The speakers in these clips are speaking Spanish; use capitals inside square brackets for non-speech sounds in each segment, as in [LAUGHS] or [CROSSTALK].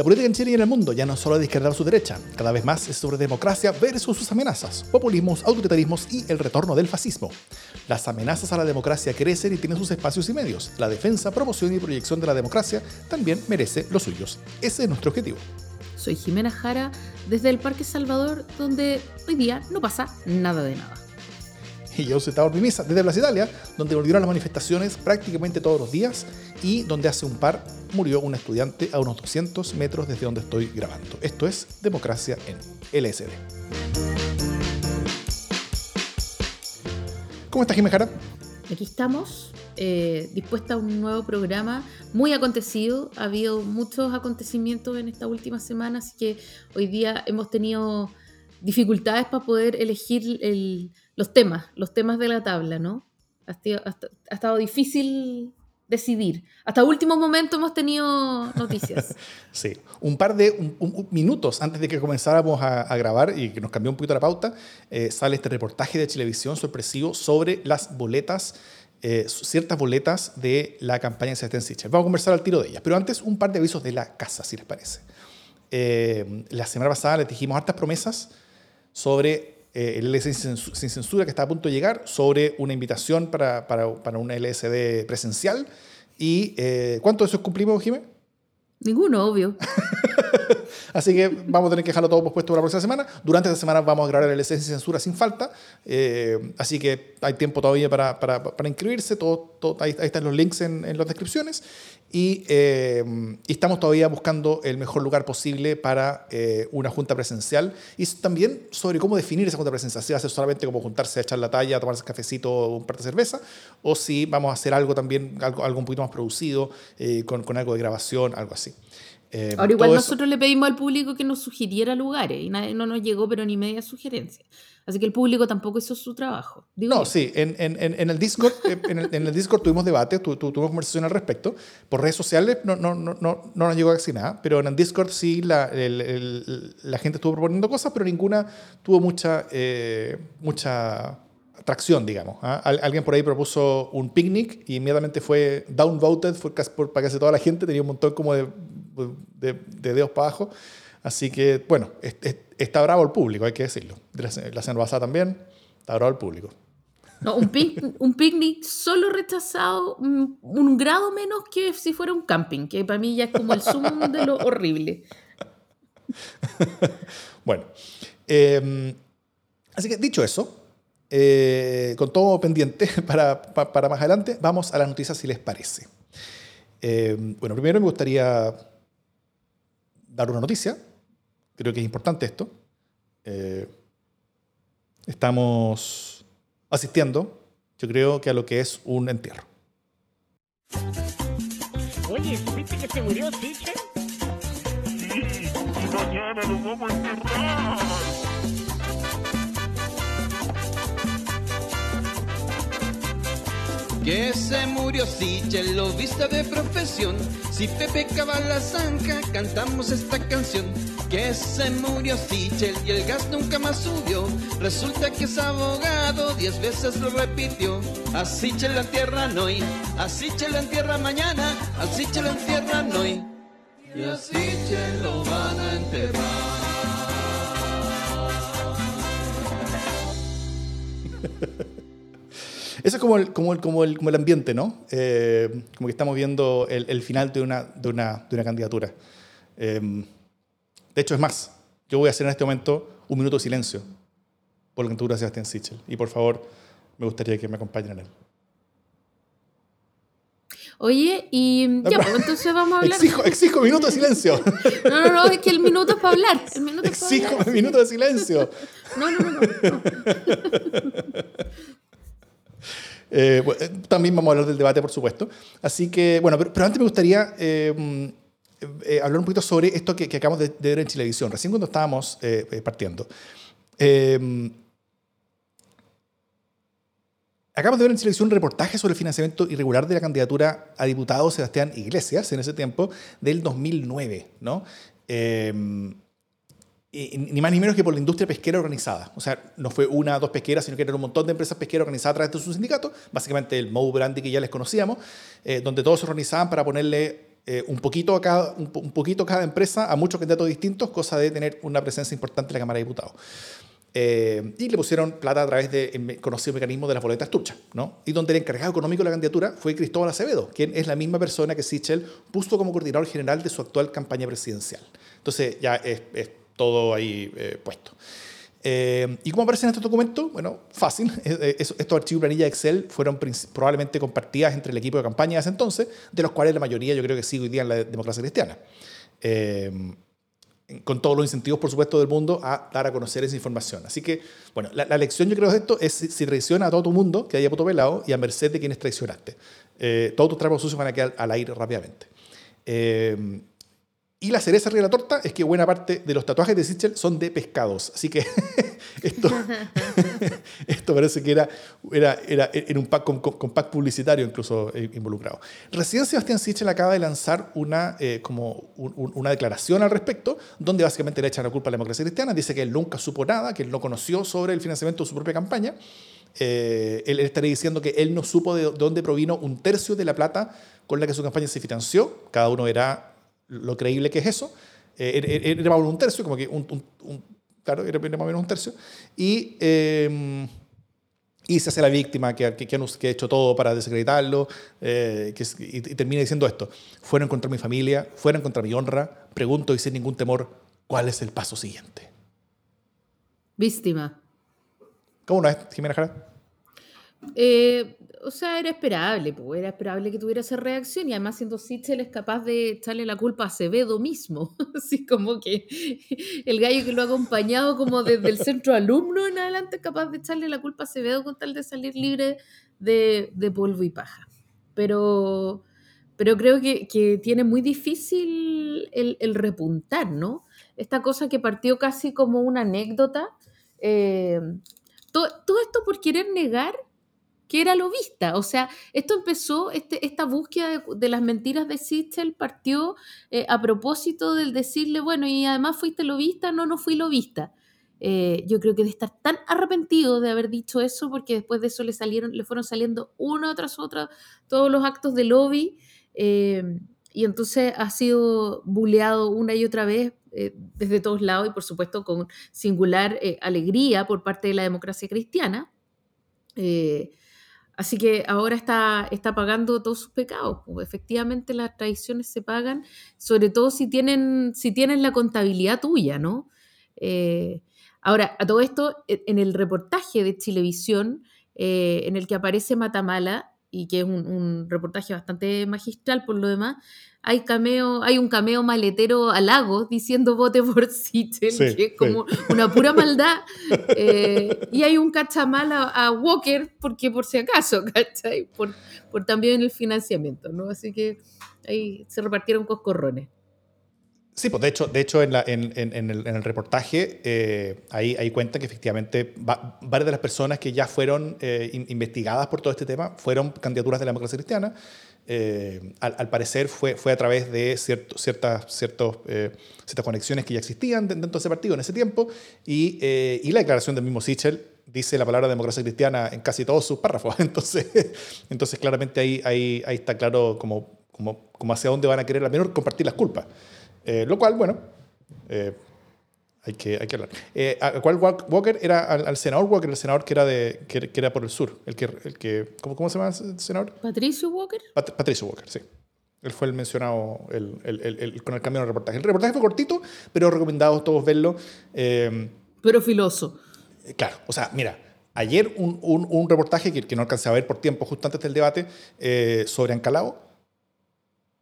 La política en Chile y en el mundo ya no es solo de izquierda su derecha, cada vez más es sobre democracia versus sus amenazas, populismos, autoritarismos y el retorno del fascismo. Las amenazas a la democracia crecen y tienen sus espacios y medios. La defensa, promoción y proyección de la democracia también merece los suyos. Ese es nuestro objetivo. Soy Jimena Jara desde el Parque Salvador, donde hoy día no pasa nada de nada. Y yo soy Tabor Pimisa desde Plaza Italia, donde volvieron las manifestaciones prácticamente todos los días y donde hace un par murió un estudiante a unos 200 metros desde donde estoy grabando. Esto es Democracia en LSD. ¿Cómo estás, Jimena Jara? Aquí estamos, eh, dispuesta a un nuevo programa muy acontecido. Ha habido muchos acontecimientos en esta última semana, así que hoy día hemos tenido dificultades para poder elegir los temas, los temas de la tabla, ¿no? Ha, estado difícil decidir. Hasta último momento hemos tenido noticias. [LAUGHS] sí, un par de minutos antes de que comenzáramos a, grabar y que nos cambió un poquito la pauta, eh, sale este reportaje de televisión sorpresivo sobre las boletas eh, ciertas boletas de la campaña de Sebastián Sichel. Vamos a conversar al tiro de ellas, pero antes un par de avisos de la casa, si les parece. Eh, la semana pasada les dijimos hartas promesas sobre eh, el LSD sin censura que está a punto de llegar, sobre una invitación para, para, para un LSD presencial. ¿Y cuánto de eso cumplimos, Jiménez? Ninguno, obvio. [LAUGHS] Así que vamos a tener que dejarlo todo pospuesto para la próxima semana. Durante esta semana vamos a grabar el sin censura sin falta. Eh, así que hay tiempo todavía para, para, para inscribirse. Todo, todo, ahí, están los links en, en las descripciones. Y, eh, y, estamos todavía buscando el mejor lugar posible para eh, una junta presencial. Y también sobre cómo definir esa junta presencial. Si va a ser solamente como juntarse a echar la talla, a tomarse cafecito o un par de cerveza. O si vamos a hacer algo también, algo, algo un poquito más producido, con, con algo de grabación, algo así. Eh, Ahora igual nosotros le pedimos al público que nos sugiriera lugares y nadie, no nos llegó pero ni media sugerencia. Así que el público tampoco hizo su trabajo. no, sí, en, en, en, el Discord, eh, en, el, en, el, Discord tuvimos debate, tu, tuvimos conversación al respecto. Por redes sociales no, no, no, no, no nos llegó casi nada, pero en el Discord sí la, el, la gente estuvo proponiendo cosas, pero ninguna tuvo mucha, eh, mucha tracción, digamos. ¿ah? Alguien por ahí propuso un picnic y inmediatamente fue downvoted fue por, para casi toda la gente, tenía un montón como de de, dedos para abajo. Así que, bueno, está bravo el público, hay que decirlo. La, semana pasada también, está bravo el público. No, un, [LAUGHS] un picnic solo rechazado un, grado menos que si fuera un camping, que para mí ya es como el sumo de lo horrible. [LAUGHS] bueno, em, así que dicho eso, eh, con todo pendiente [LAUGHS] para, para, más adelante, vamos a las noticias si les parece. Em, bueno, primero me gustaría dar una noticia. Creo que es importante esto. Eh, estamos asistiendo, yo creo que a lo que es un entierro. Oye, ¿viste que se murió Sí, mañana lo vamos a enterrar. Que se murió Sichel, lo viste de profesión. Si Pepe la zanja, cantamos esta canción. Que se murió Sichel y el gas nunca más subió. Resulta que es abogado, diez veces lo repitió. A Sichel la entierran hoy, a Sichel la entierra mañana, a Sichel la entierran hoy. Y a Sichel lo van a enterrar. [LAUGHS] Eso es como el, como el, como el, como el ambiente, ¿no? Eh, como que estamos viendo el, el, final de una, de una, de una candidatura. Eh, de hecho, es más, yo voy a hacer en este momento un minuto de silencio por la candidatura de Sebastián Sichel. Y por favor, me gustaría que me acompañen en él. Oye, y ya, pues entonces vamos a hablar. Exijo, exijo minuto de silencio. No, no, no, es que el minuto es para hablar. El minuto es para exijo hablar. minuto de silencio. No, no, no. no. [LAUGHS] Eh, eh, también vamos a hablar del debate, por supuesto. Así que, bueno, pero, antes me gustaría eh, mm, hablar un poquito sobre esto que, acabamos de, ver en televisión, recién cuando estábamos partiendo. acabamos de ver en televisión un reportaje sobre el financiamiento irregular de la candidatura a diputado Sebastián Iglesias en ese tiempo, del 2009, ¿no? Ni más ni menos que por la industria pesquera organizada. O sea, no fue una o dos pesqueras, sino que eran un montón de empresas pesqueras organizadas a través de su sindicato, básicamente el Mou Brandy que ya les conocíamos, eh, donde todos se organizaban para ponerle eh, un, poquito a cada, un, poquito cada empresa a muchos candidatos distintos, cosa de tener una presencia importante en la Cámara de Diputados. Eh, y le pusieron plata a través del conocido mecanismo de las boletas truchas, ¿no? Y donde el encargado económico de la candidatura fue Cristóbal Acevedo, quien es la misma persona que Sichel puso como coordinador general de su actual campaña presidencial. Entonces ya es, todo ahí eh, puesto. Eh, ¿Y cómo aparece en este documento? Bueno, fácil. [LAUGHS] Estos archivos planilla Excel fueron probablemente compartidas entre el equipo de campaña de ese entonces, de los cuales la mayoría yo creo que sigue hoy día en la democracia cristiana con todos los incentivos, por supuesto, del mundo a dar a conocer esa información. Así que, bueno, la, lección yo creo de esto es si, traiciona a todo tu mundo, que haya puto pelado, y a merced de quienes traicionaste. Eh, todos tus trapos sucios van a quedar al aire rápidamente. Eh, y la cereza arriba de la torta es que buena parte de los tatuajes de Sichel son de pescados. Así que [LAUGHS] [LAUGHS] esto, parece que era, era, era en un pack con, pack publicitario incluso eh, involucrado. Recién Sebastián Sichel acaba de lanzar una, eh, como una declaración al respecto, donde básicamente le echan la culpa a la democracia cristiana. Dice que él nunca supo nada, que él no conoció sobre el financiamiento de su propia campaña. Eh, él estaría diciendo que él no supo de dónde provino un tercio de la plata con la que su campaña se financió. Cada uno era lo creíble que es eso. Eh, era, más o menos un tercio, como que un, un, claro, era más o menos un tercio. Y, eh, y se hace la víctima que, que, que, ha hecho todo para desacreditarlo eh, que, y, termina diciendo esto. Fueron contra mi familia, fueron contra mi honra. Pregunto y sin ningún temor, ¿cuál es el paso siguiente? Víctima. ¿Cómo no es, Jimena Jara? Eh, o sea, era esperable, pues, era esperable que tuviera esa reacción y además siendo Sichel es capaz de echarle la culpa a Acevedo mismo, [LAUGHS] así como que el gallo que lo ha acompañado como desde el centro alumno en adelante es capaz de echarle la culpa a Acevedo con tal de salir libre de, polvo y paja. Pero, pero creo que, tiene muy difícil el, repuntar, ¿no? Esta cosa que partió casi como una anécdota. Eh, todo, todo esto por querer negar que era lobista. O sea, esto empezó, este, esta búsqueda de, las mentiras de Sichel partió eh, a propósito del decirle, bueno, y además fuiste lobista, no, no fui lobista. Eh, yo creo que de estar tan arrepentido de haber dicho eso, porque después de eso le salieron, le fueron saliendo uno tras otro todos los actos de lobby, eh, y entonces ha sido buleado una y otra vez desde todos lados y por supuesto con singular alegría por parte de la democracia cristiana. Así que ahora está, está pagando todos sus pecados. Pues efectivamente las traiciones se pagan, sobre todo si tienen, si tienen la contabilidad tuya, ¿no? Eh, ahora, a todo esto, e, en el reportaje de Chilevisión, eh, en el que aparece Matamala, y que es un, reportaje bastante magistral por lo demás, hay, cameo, hay un cameo maletero a Lagos diciendo vote por Sichel, que es como una pura maldad. Eh, y hay un cachamal a, Walker, porque por si acaso, [LAUGHS] ¿cachai? Por, por también el financiamiento, ¿no? Así que ahí se repartieron coscorrones. Sí, pues de hecho, de hecho en, el, reportaje eh, ahí, ahí cuenta que efectivamente varias de las personas que ya fueron eh, investigadas por todo este tema fueron candidaturas de la democracia cristiana. Eh, al, parecer fue, fue a través de ciertas, ciertas conexiones que ya existían dentro de ese partido en ese tiempo y, y la declaración del mismo Sichel dice la palabra democracia cristiana en casi todos sus párrafos. [LAUGHS] Entonces, entonces claramente ahí, ahí, ahí está claro como, como, como hacia dónde van a querer al menos compartir las culpas. Eh, lo cual, bueno, eh, hay, que, hay que hablar. Eh, ¿Cuál Walker era al, senador Walker, el senador que era, de, que, era por el sur? El que, el que, ¿cómo, ¿Cómo se llama el senador? Patricio Walker. Patricio Walker, sí. Él fue el mencionado el, el, con el cambio el reportaje. El reportaje fue cortito, pero recomendado todos verlo. pero filoso. Claro, o sea, mira, ayer un, un, un reportaje que, que, no alcancé a ver por tiempo, justo antes del debate, sobre Ancalao,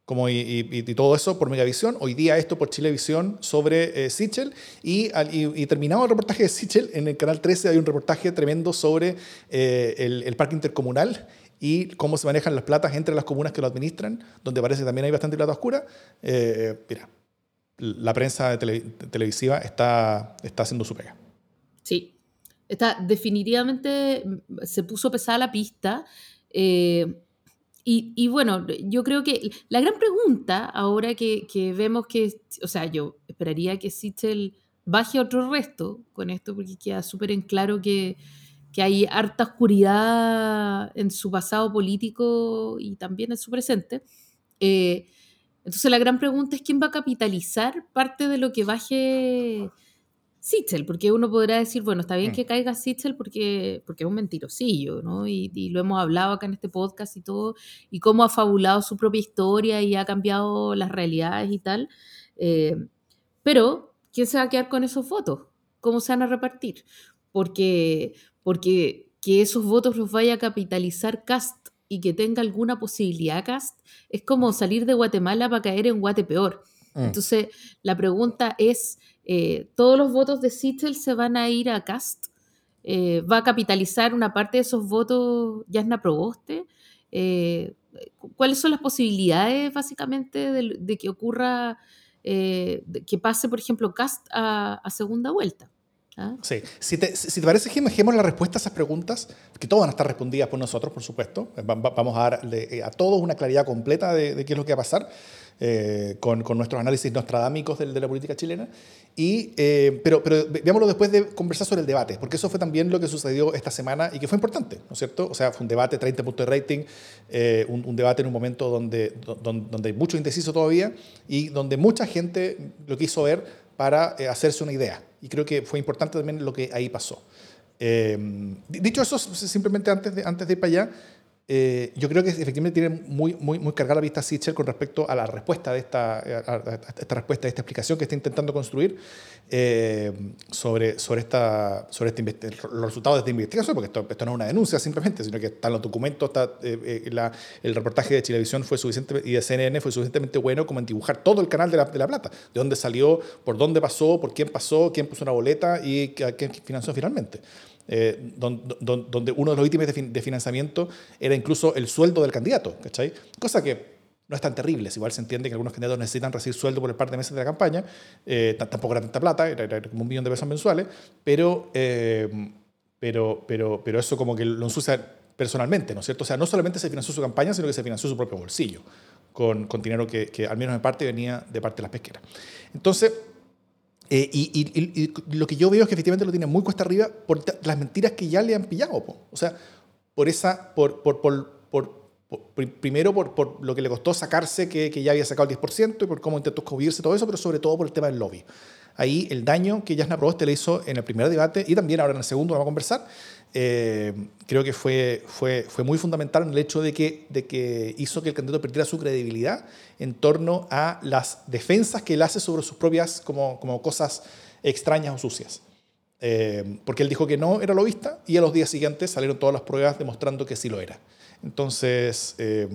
como y, todo eso por Megavisión, hoy día esto por Chilevisión sobre eh, Sichel y, y, terminado el reportaje de Sichel, en el canal 13 hay un reportaje tremendo sobre eh, el, parque intercomunal y cómo se manejan las platas entre las comunas que lo administran, donde parece que también hay bastante plata oscura. Eh, mira, la prensa televisiva está, está haciendo su pega. Sí, está definitivamente se puso pesada la pista. Y, bueno, yo creo que la gran pregunta, ahora que, vemos que, o sea, yo esperaría que Sichel baje otro resto con esto, porque queda súper en claro que, hay harta oscuridad en su pasado político y también en su presente. Eh, Entonces la gran pregunta es quién va a capitalizar parte de lo que baje Sitchell, porque uno podrá decir, bueno, está bien mm. que caiga Sitchell porque, porque es un mentirosillo, ¿no? Y, lo hemos hablado acá en este podcast y todo, y cómo ha fabulado su propia historia y ha cambiado las realidades y tal. Eh, pero, ¿quién se va a quedar con esos votos? ¿Cómo se van a repartir? Porque, porque que esos votos los vaya a capitalizar Cast y que tenga alguna posibilidad Cast, es como salir de Guatemala para caer en Guatepeor. Mm. Entonces, la pregunta es eh, todos los votos de Sichel se van a ir a Cast. Eh, va a capitalizar una parte de esos votos Yasna Proboste. Eh, ¿Cuáles son las posibilidades, básicamente, de, que ocurra, que pase, por ejemplo, Cast a, segunda vuelta? ¿Ah? Sí, si te, si te parece, que dejemos la respuesta a esas preguntas, que todas van a estar respondidas por nosotros, por supuesto. Vamos a dar a todos una claridad completa de, de qué es lo que va a pasar. Eh, con, con, nuestros análisis nostradámicos de, de la política chilena. Y, eh, pero, pero veámoslo después de conversar sobre el debate, porque eso fue también lo que sucedió esta semana y que fue importante, ¿no es cierto? O sea, fue un debate, 30 puntos de rating, eh, un, un, debate en un momento donde, donde, donde, hay mucho indeciso todavía y donde mucha gente lo quiso ver para hacerse una idea. Y creo que fue importante también lo que ahí pasó. dicho eso, simplemente antes de, antes de ir para allá, eh, yo creo que efectivamente tiene muy, muy, muy cargada la vista Sitcher con respecto a la respuesta de esta, esta respuesta, de esta explicación que está intentando construir eh, sobre, sobre, esta, sobre este, los resultados de esta investigación, porque esto, esto, no es una denuncia simplemente, sino que están los documentos, está, eh, la, el reportaje de Chilevisión fue suficiente, y de CNN fue suficientemente bueno como en dibujar todo el canal de la, de la Plata, de dónde salió, por dónde pasó, por quién pasó, quién puso una boleta y quién financió finalmente. Eh, donde, uno de los ítems de, financiamiento era incluso el sueldo del candidato, ¿cachai? Cosa que no es tan terrible, igual se entiende que algunos candidatos necesitan recibir sueldo por el par de meses de la campaña, eh, tampoco era tanta plata, era, como un millón de pesos mensuales, pero, eh, pero, pero, pero eso como que lo ensucia personalmente, ¿no es cierto? O sea, no solamente se financió su campaña, sino que se financió su propio bolsillo, con, con dinero que, que al menos en parte venía de parte de las pesqueras. Entonces, eh, y, lo que yo veo es que efectivamente lo tiene muy cuesta arriba por las mentiras que ya le han pillado. O sea, por esa, por, por, por, primero por, lo que le costó sacarse que, que, ya había sacado el 10% y por cómo intentó cubrirse todo eso, pero sobre todo por el tema del lobby. Ahí el daño que Jasna Proboste le hizo en el primer debate y también ahora en el segundo vamos a conversar, eh, creo que fue, fue, fue muy fundamental en el hecho de que, de que hizo que el candidato perdiera su credibilidad en torno a las defensas que él hace sobre sus propias como, como cosas extrañas o sucias. Eh, porque él dijo que no era lobista y a los días siguientes salieron todas las pruebas demostrando que sí lo era. Entonces, eh,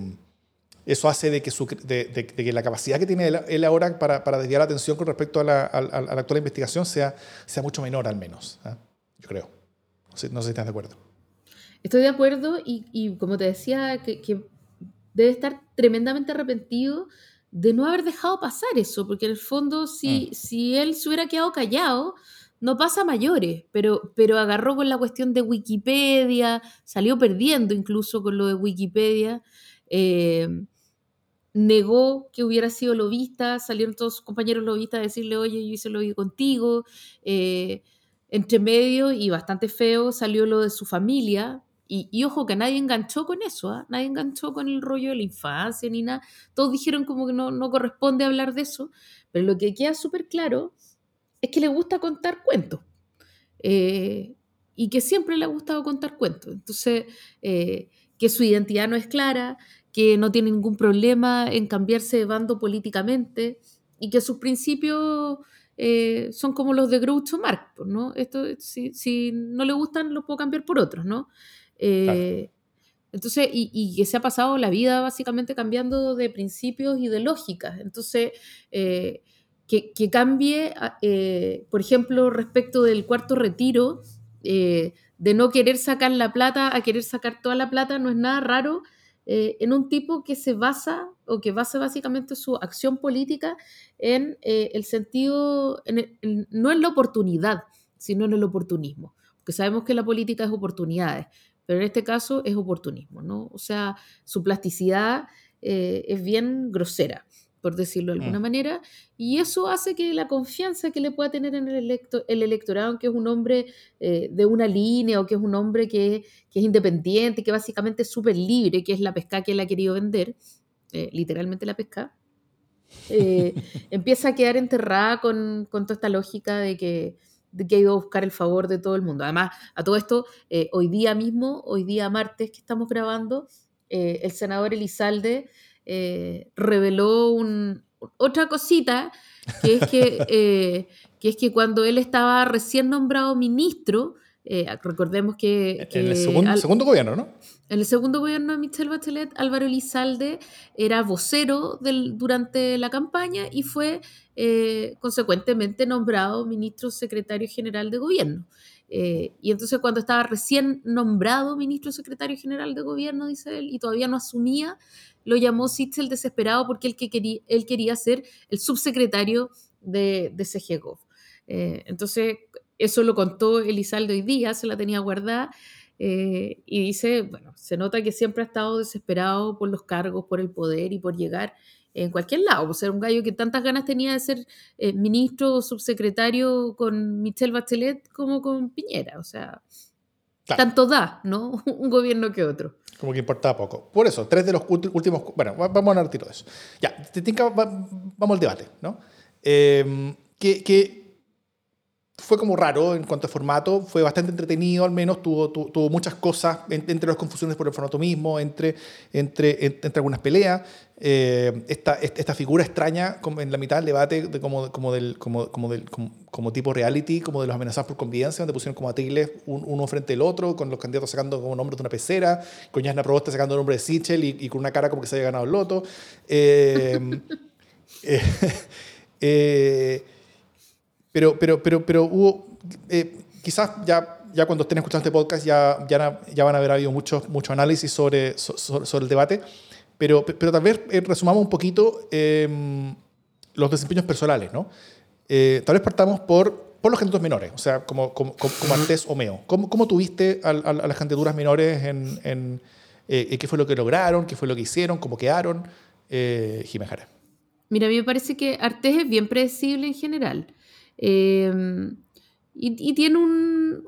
eso hace de que, su, de, que, la capacidad que tiene él, ahora para, para, desviar la atención con respecto a la, a, la, actual investigación sea, sea mucho menor al menos, yo creo. No sé, si estás de acuerdo. Estoy de acuerdo y, y como te decía, que, que, debe estar tremendamente arrepentido de no haber dejado pasar eso, porque en el fondo si, mm. si él se hubiera quedado callado, no pasa mayores, pero, pero agarró con la cuestión de Wikipedia, salió perdiendo incluso con lo de Wikipedia, eh, negó que hubiera sido lobista, salieron todos sus compañeros lobistas a decirle, oye, yo hice lobby contigo, eh, entre medio y bastante feo salió lo de su familia. Y, ojo que nadie enganchó con eso, ¿ah? nadie enganchó con el rollo de la infancia ni nada. Todos dijeron como que no, no corresponde hablar de eso. Pero lo que queda súper claro es que le gusta contar cuentos. Eh, y que siempre le ha gustado contar cuentos. Entonces, eh, que su identidad no es clara, que no tiene ningún problema en cambiarse de bando políticamente y que sus principios eh, son como los de Groucho Marx, pues, ¿no? Esto, si, no le gustan, los puedo cambiar por otros, ¿no? Eh, entonces, y, que se ha pasado la vida básicamente cambiando de principios y de lógicas. Entonces, eh, que, cambie, por ejemplo, respecto del cuarto retiro, de no querer sacar la plata a querer sacar toda la plata, no es nada raro eh, en un tipo que se basa o que basa básicamente su acción política en eh, el sentido, no en la oportunidad, sino en el oportunismo. Porque sabemos que la política es oportunidades, pero en este caso es oportunismo, ¿no? O sea, su plasticidad eh, es bien grosera por decirlo de alguna mm. manera, y eso hace que la confianza que le pueda tener en el, electo, el electorado, que es un hombre eh, de una línea o que es un hombre que, que es independiente, que básicamente es súper libre, que es la pesca que él ha querido vender, eh, literalmente la pesca, eh, [LAUGHS] empieza a quedar enterrada con, con, toda esta lógica de que, de que ha ido a buscar el favor de todo el mundo. Además, a todo esto, eh, hoy día mismo, hoy día martes que estamos grabando, eh, el senador Elizalde reveló un, otra cosita, que es que, [LAUGHS] que es que cuando él estaba recién nombrado ministro, recordemos que... en el segundo, segundo gobierno, ¿no? En el segundo gobierno de Michelle Bachelet, Álvaro Elizalde era vocero del, durante la campaña y fue eh, consecuentemente nombrado ministro secretario general de gobierno. Eh, y entonces cuando estaba recién nombrado ministro secretario general de gobierno, dice él, y todavía no asumía, lo llamó Sitzel desesperado porque él, que quería, él quería ser el subsecretario de, de. Eh, entonces, eso lo contó Elizalde hoy día, se la tenía guardada. Eh, y dice, bueno, se nota que siempre ha estado desesperado por los cargos, por el poder y por llegar en cualquier lado. O ser un gallo que tantas ganas tenía de ser eh, ministro o subsecretario con Michelle Bachelet como con Piñera. O sea, tanto da, ¿no? [LAUGHS] un gobierno que otro. Como que importaba poco. Por eso, tres de los últimos... Bueno, vamos a hablar de eso. Ya, vamos al debate, ¿no? Eh, que, que fue como raro en cuanto a formato, fue bastante entretenido, al menos tuvo, tuvo, muchas cosas, entre las confusiones por el formato mismo, entre, entre, entre algunas peleas. Eh, esta, esta figura extraña como en la mitad del debate, de como, como, del, como, como, del, como, tipo reality, como de los amenazados por convivencia, donde pusieron como a Tigles uno frente al otro, con los candidatos sacando como nombre de una pecera, con Yasna Proboste sacando el nombre de Sichel y, con una cara como que se había ganado el loto. eh, [LAUGHS] eh, eh pero, pero, pero, pero hubo, eh, quizás ya, ya cuando estén escuchando este podcast ya, ya, ya van a haber habido muchos mucho análisis sobre, sobre, el debate, pero, pero tal vez eh, resumamos un poquito em, los desempeños personales, ¿no? Eh, tal vez partamos por, por los candidatos menores, o sea, como, como, como Artés o Meo. ¿Cómo, cómo tuviste a, a, las candidaturas menores en, en qué fue lo que lograron, qué fue lo que hicieron, cómo quedaron? Eh, Jimena Mira, a mí me parece que Artés es bien predecible en general. Em, y, tiene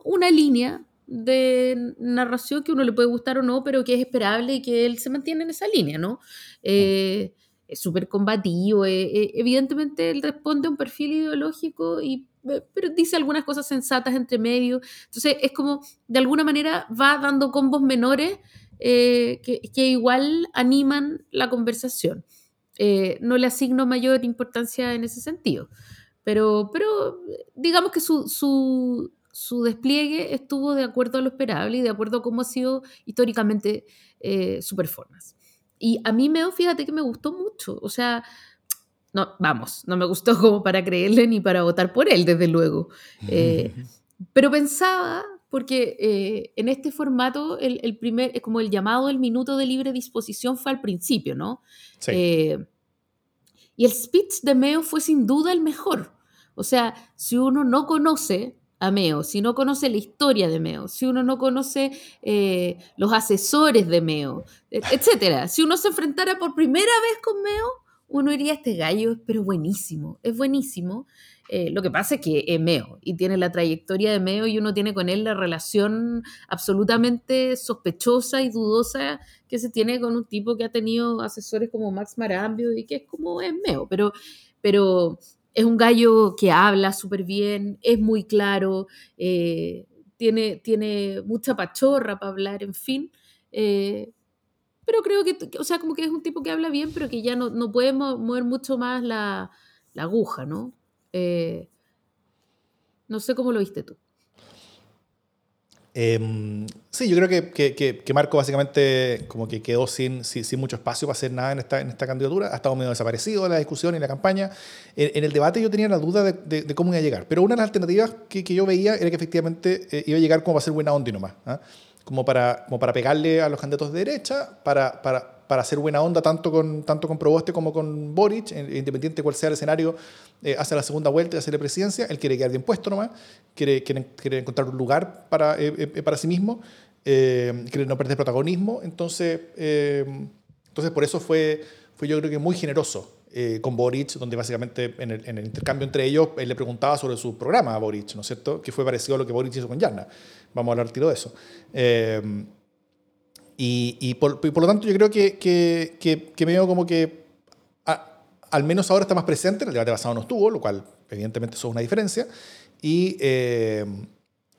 una línea de narración que uno le puede gustar o no, pero que es esperable y que él se mantiene en esa línea, ¿no? Eh, es súper combativo, eh, eh, evidentemente él responde a un perfil ideológico, y, pero dice algunas cosas sensatas entre medio, entonces es como, de alguna manera va dando combos menores que, que, igual animan la conversación. no le asigno mayor importancia en ese sentido. Pero, pero digamos que su, su, su, despliegue estuvo de acuerdo a lo esperable y de acuerdo a cómo ha sido históricamente eh, su performance. Y a mí, Meo, fíjate que me gustó mucho. O sea, no, vamos, no me gustó [LAUGHS] como para creerle ni para votar por él, desde luego. Eh, [LAUGHS] pero pensaba, porque eh, en este formato, el, el, primer, como el llamado del minuto de libre disposición fue al principio, ¿no? Sí. y el speech de Meo fue sin duda el mejor. O sea, si uno no conoce a Meo, si no conoce la historia de Meo, si uno no conoce eh, los asesores de Meo, e, etcétera, si uno se enfrentara por primera vez con Meo, uno iría a este gallo, pero buenísimo, es buenísimo. Eh, lo que pasa es que es Meo y tiene la trayectoria de Meo y uno tiene con él la relación absolutamente sospechosa y dudosa que se tiene con un tipo que ha tenido asesores como Max Marambio y que es como es Meo, pero, pero es un gallo que habla súper bien, es muy claro, eh, tiene, tiene mucha pachorra para hablar, en fin. Eh, pero creo que, o sea, como que es un tipo que habla bien, pero que ya no, no puede mover mucho más la, aguja, ¿no? Eh, no sé cómo lo viste tú. Em, sí, yo creo que, que, Marco básicamente como que quedó sin, sin, mucho espacio para hacer nada en esta, en esta candidatura. Ha estado medio desaparecido en la discusión y en la campaña. En, el debate yo tenía la duda de, de, cómo iba a llegar. Pero una de las alternativas que, yo veía era que efectivamente eh, iba a llegar como para ser buena onda y nomás. ¿ah? Como, para, como para pegarle a los candidatos de derecha, para, para para hacer buena onda tanto con, tanto con Proboste como con Boric, independiente de cuál sea el escenario, eh, hace la segunda vuelta y hace la presidencia, él quiere quedar bien puesto nomás, quiere, quiere, encontrar un lugar para, eh, eh, para sí mismo, quiere no perder protagonismo, entonces, entonces por eso fue, fue yo creo que muy generoso con Boric, donde básicamente en el, en el, intercambio entre ellos él le preguntaba sobre su programa a Boric, ¿no es cierto? Que fue parecido a lo que Boric hizo con Yarna. Vamos a hablar tiro de eso. Y, y, por, por, lo tanto yo creo que, que, que, me veo como que a, al menos ahora está más presente, en el debate pasado no estuvo, lo cual evidentemente eso es una diferencia, y, eh,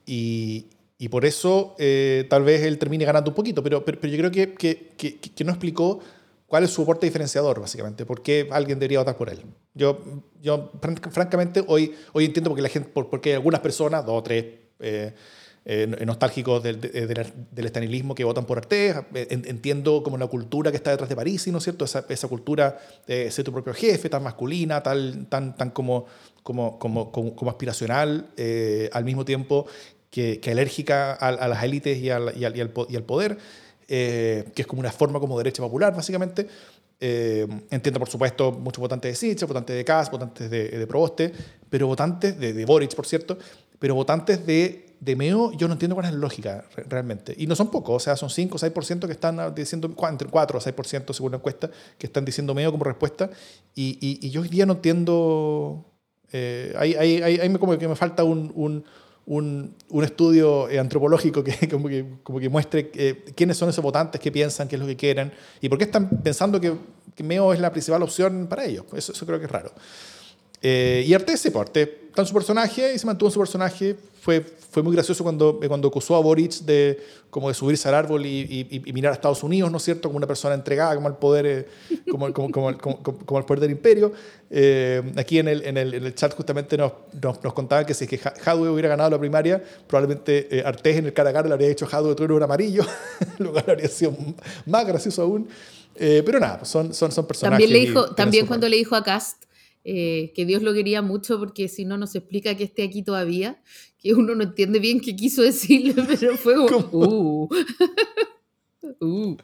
y, y, por eso eh, tal vez él termine ganando un poquito, pero, pero, yo creo que, que, que, no explicó cuál es su aporte diferenciador, básicamente, por qué alguien debería votar por él. Yo, yo francamente, hoy, hoy entiendo porque la gente, por, porque hay algunas personas, dos o tres... Eh, eh, nostálgicos del, del, estanilismo que votan por Artés. Eh, entiendo como la cultura que está detrás de París, ¿no es cierto? Esa, esa cultura de ser tu propio jefe, tan masculina, tan, tan, tan como, como, como, como, aspiracional, eh, al mismo tiempo que, que alérgica a, las élites y al, y, al, y al, poder, que es como una forma como derecha popular, básicamente. entiendo, por supuesto, muchos votantes de Sitch, votantes de Kass, votantes de, de Proboste, pero votantes de, de Boric, por cierto, pero votantes de de MEO yo no entiendo cuál es la lógica realmente. Y no son pocos, o sea, son 5 o 6% que están diciendo, entre 4 o 6% según la encuesta, que están diciendo MEO como respuesta. Y, y, yo hoy día no entiendo, eh, ahí, ahí, ahí, como que me falta un, un, un, un estudio eh, antropológico [LAUGHS] que como, que como que muestre eh, quiénes son esos votantes, qué piensan, qué es lo que quieren y por qué están pensando que, que MEO es la principal opción para ellos. Eso, eso creo que es raro. Eh, y Artés, sí, pues, está en su personaje y se mantuvo en su personaje. Fue, fue muy gracioso cuando, cuando acusó a Boric de, como de subirse al árbol y, y, mirar a Estados Unidos, ¿no es cierto? Como una persona entregada como al poder, eh, como, como, como, como, al poder del imperio. Eh, aquí en el, en, el, en el, chat justamente nos, nos, nos, contaban que si es que Hadwe hubiera ganado la primaria, probablemente eh, Artés en el cara a cara le habría hecho Hadwe otro un amarillo, [LAUGHS] lo cual habría sido más gracioso aún. pero nada, son, son, son personajes. También, le dijo, también cuando le dijo a Cast eh, que Dios lo quería mucho porque si no nos explica que esté aquí todavía, que uno no entiende bien qué quiso decirle, [LAUGHS] pero fue como... Uh. [LAUGHS] uh.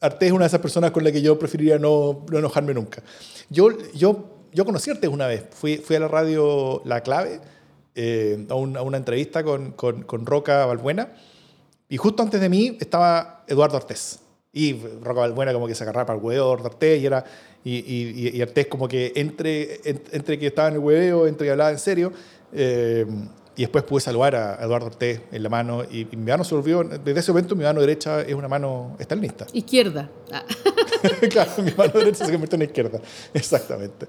Arte es una de esas personas con la que yo preferiría no, no enojarme nunca. Yo, yo, yo conocí a Arte una vez, fui, fui a la radio La Clave eh, a, a, una entrevista con, con, con Roca Balbuena y justo antes de mí estaba Eduardo Artés. Y Roca Balbuena como que se agarraba para el huevo de Artés y era y, y, y Artés como que entre, entre que estaba en el hueveo, entre que hablaba en serio, eh, y después pude saludar a Eduardo Ortez en la mano y, mi mano se volvió, desde ese momento mi mano derecha es una mano estalinista. Izquierda. Ah. [LAUGHS] claro, mi mano derecha se convirtió en izquierda, exactamente.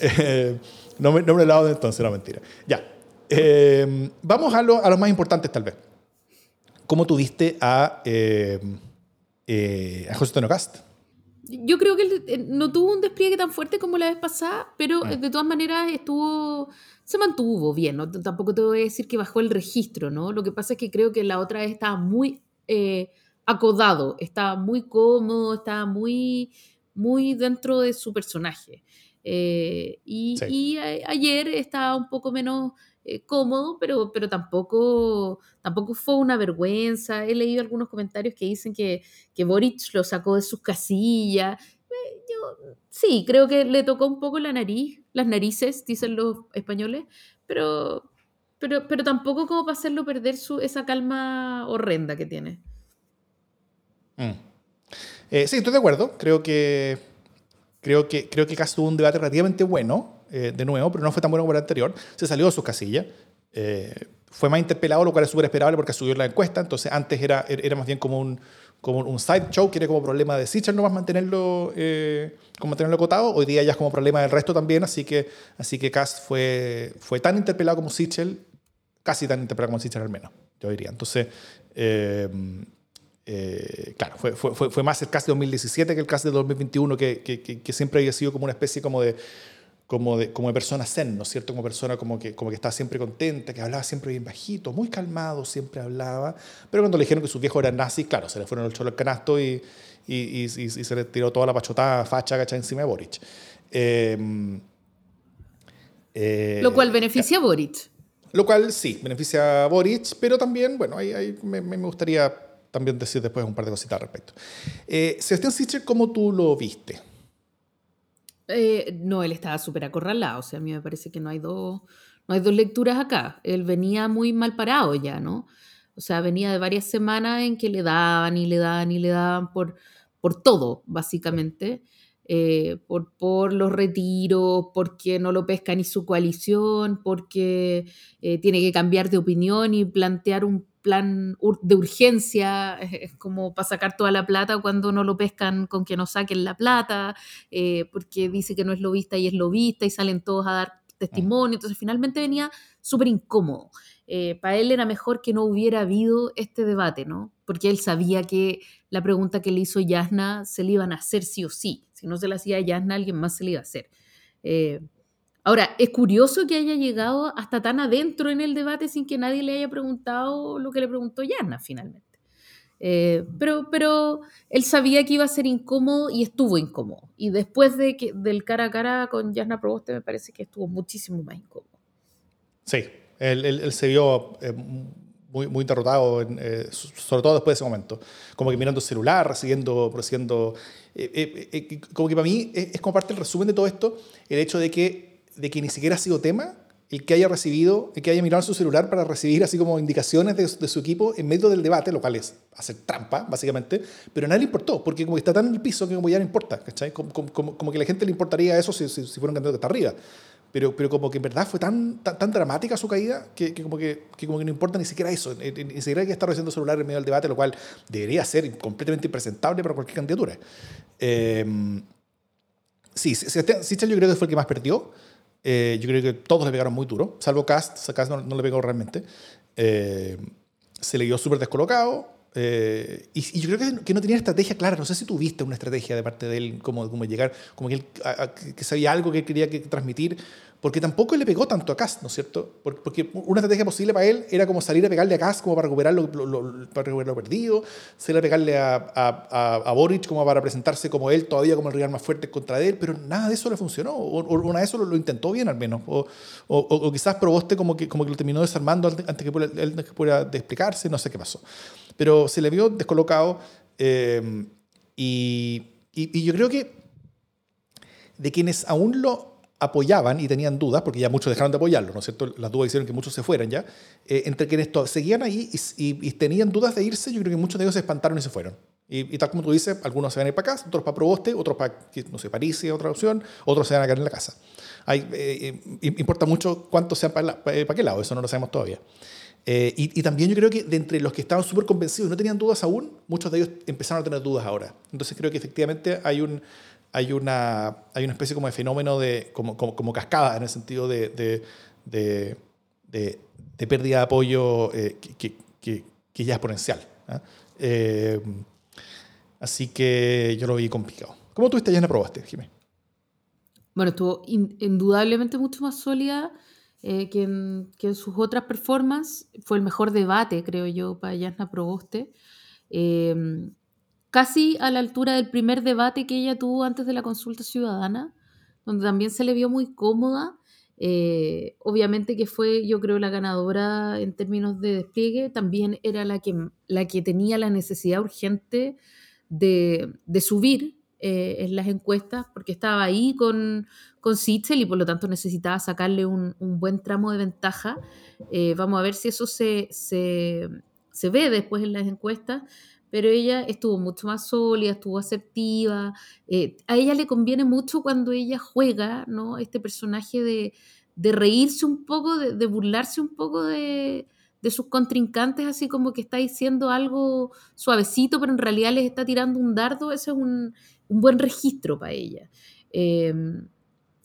Eh, no, me, no me lo he de entonces, no mentira. Ya, eh, vamos a, lo, a los más importantes tal vez. ¿Cómo tuviste a, a José Antonio Cast? yo creo que él eh, no tuvo un despliegue tan fuerte como la vez pasada, pero ah. de todas maneras estuvo, se mantuvo bien, ¿no? Tampoco te voy a decir que bajó el registro, ¿no? Lo que pasa es que creo que la otra vez estaba muy eh, acodado, estaba muy cómodo, estaba muy, muy dentro de su personaje. Eh, y, y ayer estaba un poco menos eh, cómodo, pero, pero tampoco, tampoco fue una vergüenza. He leído algunos comentarios que dicen que, que Boric lo sacó de sus casillas. Eh, sí, creo que le tocó un poco la nariz, las narices, dicen los españoles, pero, pero, pero tampoco como para hacerlo perder su, esa calma horrenda que tiene. Mm. Eh, sí, estoy de acuerdo. Creo que creo que creo que tuvo un debate relativamente bueno. Eh, de nuevo, pero no fue tan bueno como el anterior. Se salió de sus casillas. Eh, fue más interpelado, lo cual es súper esperable porque subió la encuesta. Entonces, antes era, era más bien como un, como un side show, que era como problema de Sichel no más mantenerlo, eh, como mantenerlo acotado. Hoy día ya es como problema del resto también. Así que, así que Cast fue, fue tan interpelado como Sichel, casi tan interpelado como Sichel al menos, yo diría. Entonces, claro, fue, fue, fue, más el cast de 2017 que el cast de 2021, que, que, que, siempre había sido como una especie como de, como de, como de persona zen, ¿no es cierto? Como persona como que, como que estaba siempre contenta, que hablaba siempre bien bajito, muy calmado, siempre hablaba. Pero cuando le dijeron que sus viejos eran nazis, claro, se le fueron el cholo al canasto y, y, y, y, se le tiró toda la pachotada facha gacha encima de Boric. Em, eh, lo cual beneficia a Boric. Lo cual sí, beneficia a Boric, pero también, bueno, ahí, ahí me, me, gustaría también decir después un par de cositas al respecto. Eh, Sebastián Sichel, ¿cómo tú lo viste? Eh, no, él estaba súper acorralado, o sea, a mí me parece que no hay, dos, no hay dos lecturas acá. Él venía muy mal parado ya, ¿no? O sea, venía de varias semanas en que le daban y le daban y le daban por, por todo, básicamente. Eh, por, por los retiros, porque no lo pesca ni su coalición, porque eh, tiene que cambiar de opinión y plantear un plan de urgencia, es como para sacar toda la plata cuando no lo pescan con que no saquen la plata, eh, porque dice que no es lobista y es lobista y salen todos a dar testimonio, entonces finalmente venía súper incómodo. Eh, para él era mejor que no hubiera habido este debate, ¿no? Porque él sabía que la pregunta que le hizo Yasna se le iban a hacer sí o sí. Si no se la hacía a Yasna, alguien más se le iba a hacer. Eh, ahora, es curioso que haya llegado hasta tan adentro en el debate sin que nadie le haya preguntado lo que le preguntó Yasna finalmente. Eh, pero, pero él sabía que iba a ser incómodo y estuvo incómodo. Y después de que, del cara a cara con Yasna Proboste, me parece que estuvo muchísimo más incómodo. Sí, él, se vio eh, muy, muy derrotado, eh, sobre todo después de ese momento. Como que mirando el celular, recibiendo, recibiendo eh, como que para mí es, como parte del resumen de todo esto, el hecho de que, de que ni siquiera ha sido tema el que haya recibido, el que haya mirado su celular para recibir así como indicaciones de, de, su equipo en medio del debate, lo cual es hacer trampa, básicamente, pero a nadie le importó, porque como que está tan en el piso que como ya no importa, ¿cachai? Como, como, como que a la gente le importaría eso si, si, si fuera un candidato que está arriba pero, pero como que en verdad fue tan, tan, dramática su caída que, que como que, que, como que no importa ni siquiera eso, ni, siquiera que estar recibiendo celular en medio del debate, lo cual debería ser completamente impresentable para cualquier candidatura. Eh, sí, Sichel yo creo que fue el que más perdió. Eh, yo creo que todos le pegaron muy duro, salvo Cast, Cast no, no le pegó realmente. Eh, se le dio súper descolocado. Eh, y, yo creo que, que, no tenía estrategia clara. No sé si tuviste una estrategia de parte de él, como, como llegar, como que, él, que sabía algo que quería que transmitir porque tampoco le pegó tanto a Cast, ¿no es cierto? Porque una estrategia posible para él era como salir a pegarle a Cast como para recuperar lo, para recuperar lo perdido, salir a pegarle a, a, a, Boric como para presentarse como él todavía como el rival más fuerte contra él, pero nada de eso le funcionó, o, una de eso lo, intentó bien al menos, o, o, quizás Proboste como que, como que lo terminó desarmando antes, que él pudiera explicarse, no sé qué pasó. Pero se le vio descolocado eh, y, y, y yo creo que de quienes aún lo apoyaban y tenían dudas, porque ya muchos dejaron de apoyarlo, ¿no es cierto? Las dudas hicieron que muchos se fueran ya. Eh, entre quienes seguían ahí y, tenían dudas de irse, yo creo que muchos de ellos se espantaron y se fueron. Y, tal como tú dices, algunos se van a ir para acá, otros para Proboste, otros para, no sé, París, otra opción, otros se van a quedar en la casa. Hay, eh, eh, importa mucho cuántos sean para, para, qué lado, eso no lo sabemos todavía. y, y, también yo creo que de entre los que estaban súper convencidos y no tenían dudas aún, muchos de ellos empezaron a tener dudas ahora. Entonces creo que efectivamente hay un, hay una, hay una especie como de fenómeno de, como, como, cascada en el sentido de, de, de, de pérdida de apoyo eh, que, que, que, ya es exponencial. ¿ah? Eh, así que yo lo vi complicado. ¿Cómo tuviste ya probaste, Jiménez? Bueno, estuvo indudablemente mucho más sólida eh, que, en, que, en, sus otras performances. Fue el mejor debate, creo yo, para Yasna Proboste. Eh, casi a la altura del primer debate que ella tuvo antes de la consulta ciudadana, donde también se le vio muy cómoda. Eh, obviamente que fue, yo creo, la ganadora en términos de despliegue, también era la que, la que tenía la necesidad urgente de, de subir eh, en las encuestas, porque estaba ahí con, con y por lo tanto necesitaba sacarle un, un buen tramo de ventaja. Eh, vamos a ver si eso se, se, se ve después en las encuestas, pero ella estuvo mucho más sólida, estuvo asertiva. Eh, a ella le conviene mucho cuando ella juega, ¿no? Este personaje de, de reírse un poco, de, burlarse un poco de, sus contrincantes, así como que está diciendo algo suavecito, pero en realidad les está tirando un dardo. Ese es un, buen registro para ella. Em,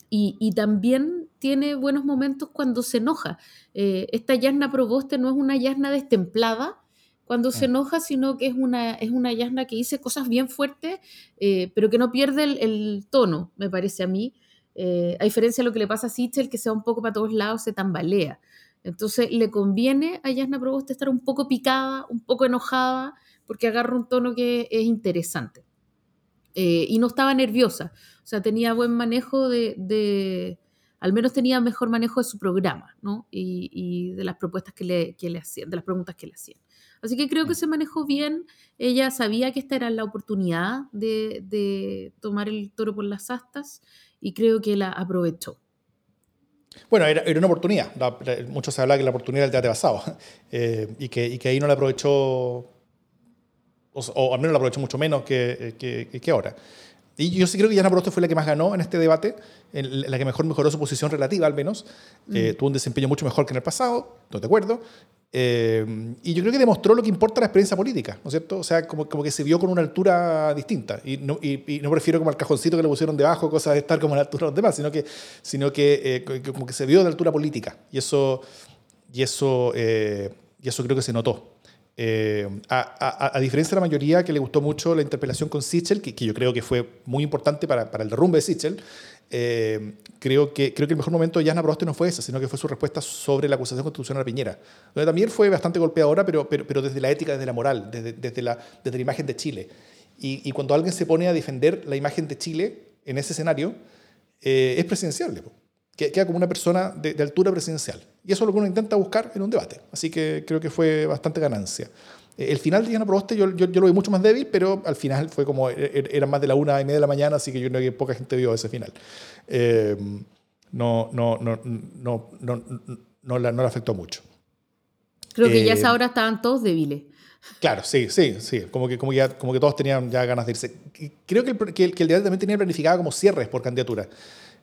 y, y, también tiene buenos momentos cuando se enoja. Eh, esta Yasna Proboste no es una Yasna destemplada, cuando se enoja, sino que es una, es una Yasna que dice cosas bien fuertes, eh, pero que no pierde el, tono, me parece a mí. Eh, a diferencia de lo que le pasa a Sichel, que sea un poco para todos lados, se tambalea. Entonces le conviene a Yasna Proboste estar un poco picada, un poco enojada, porque agarra un tono que es interesante. Eh, y no estaba nerviosa, o sea, tenía buen manejo de, de al menos tenía mejor manejo de su programa, ¿no? Y, y de las propuestas que le, que le hacían, de las preguntas que le hacían. Así que creo que mm. se manejó bien. Ella sabía que esta era la oportunidad de, tomar el toro por las astas y creo que la aprovechó. Bueno, era, una oportunidad. mucho se habla que la oportunidad del debate basado [LAUGHS] eh, y, que, y, que, ahí no la aprovechó, o, al menos la aprovechó mucho menos que, que, que ahora. Y yo sí creo que Yana Proboste fue la que más ganó en este debate, en la que mejor mejoró su posición relativa al menos. Eh, tuvo un desempeño mucho mejor que en el pasado, estoy de acuerdo. Eh, y yo creo que demostró lo que importa la experiencia política, ¿no es cierto? O sea, como, como que se vio con una altura distinta. Y no, y, no prefiero como al cajoncito que le pusieron debajo, cosas de estar como a la altura de los demás, sino que, sino que, eh, como que se vio de altura política. Y eso, y eso, eh, y eso creo que se notó. A, a, diferencia de la mayoría que le gustó mucho la interpelación con Sichel, que, que yo creo que fue muy importante para, para el derrumbe de Sichel, eh, creo, que, creo que el mejor momento de Yana Proboste no fue ese, sino que fue su respuesta sobre la acusación constitucional a Piñera, donde también fue bastante golpeadora, pero, pero, pero desde la ética, desde la moral, desde, desde, la, desde la imagen de Chile. Y, y, cuando alguien se pone a defender la imagen de Chile en ese escenario, eh, es presidenciable. Que, queda como una persona de, de, altura presidencial. Y eso es lo que uno intenta buscar en un debate. Así que creo que fue bastante ganancia. Eh, el final de Diana Proboste yo, yo, yo, lo vi mucho más débil, pero al final fue como, e, e, era más de la una y media de la mañana, así que yo creo que poca gente vio ese final. Eh, no, no, no, no, no, no, la, no la afectó mucho. Creo que ya a esa hora estaban todos débiles. Claro, sí, sí, sí. Como que, como que, ya, como que todos tenían ya ganas de irse. Creo que el, que, que el debate también tenía planificado como cierres por candidatura.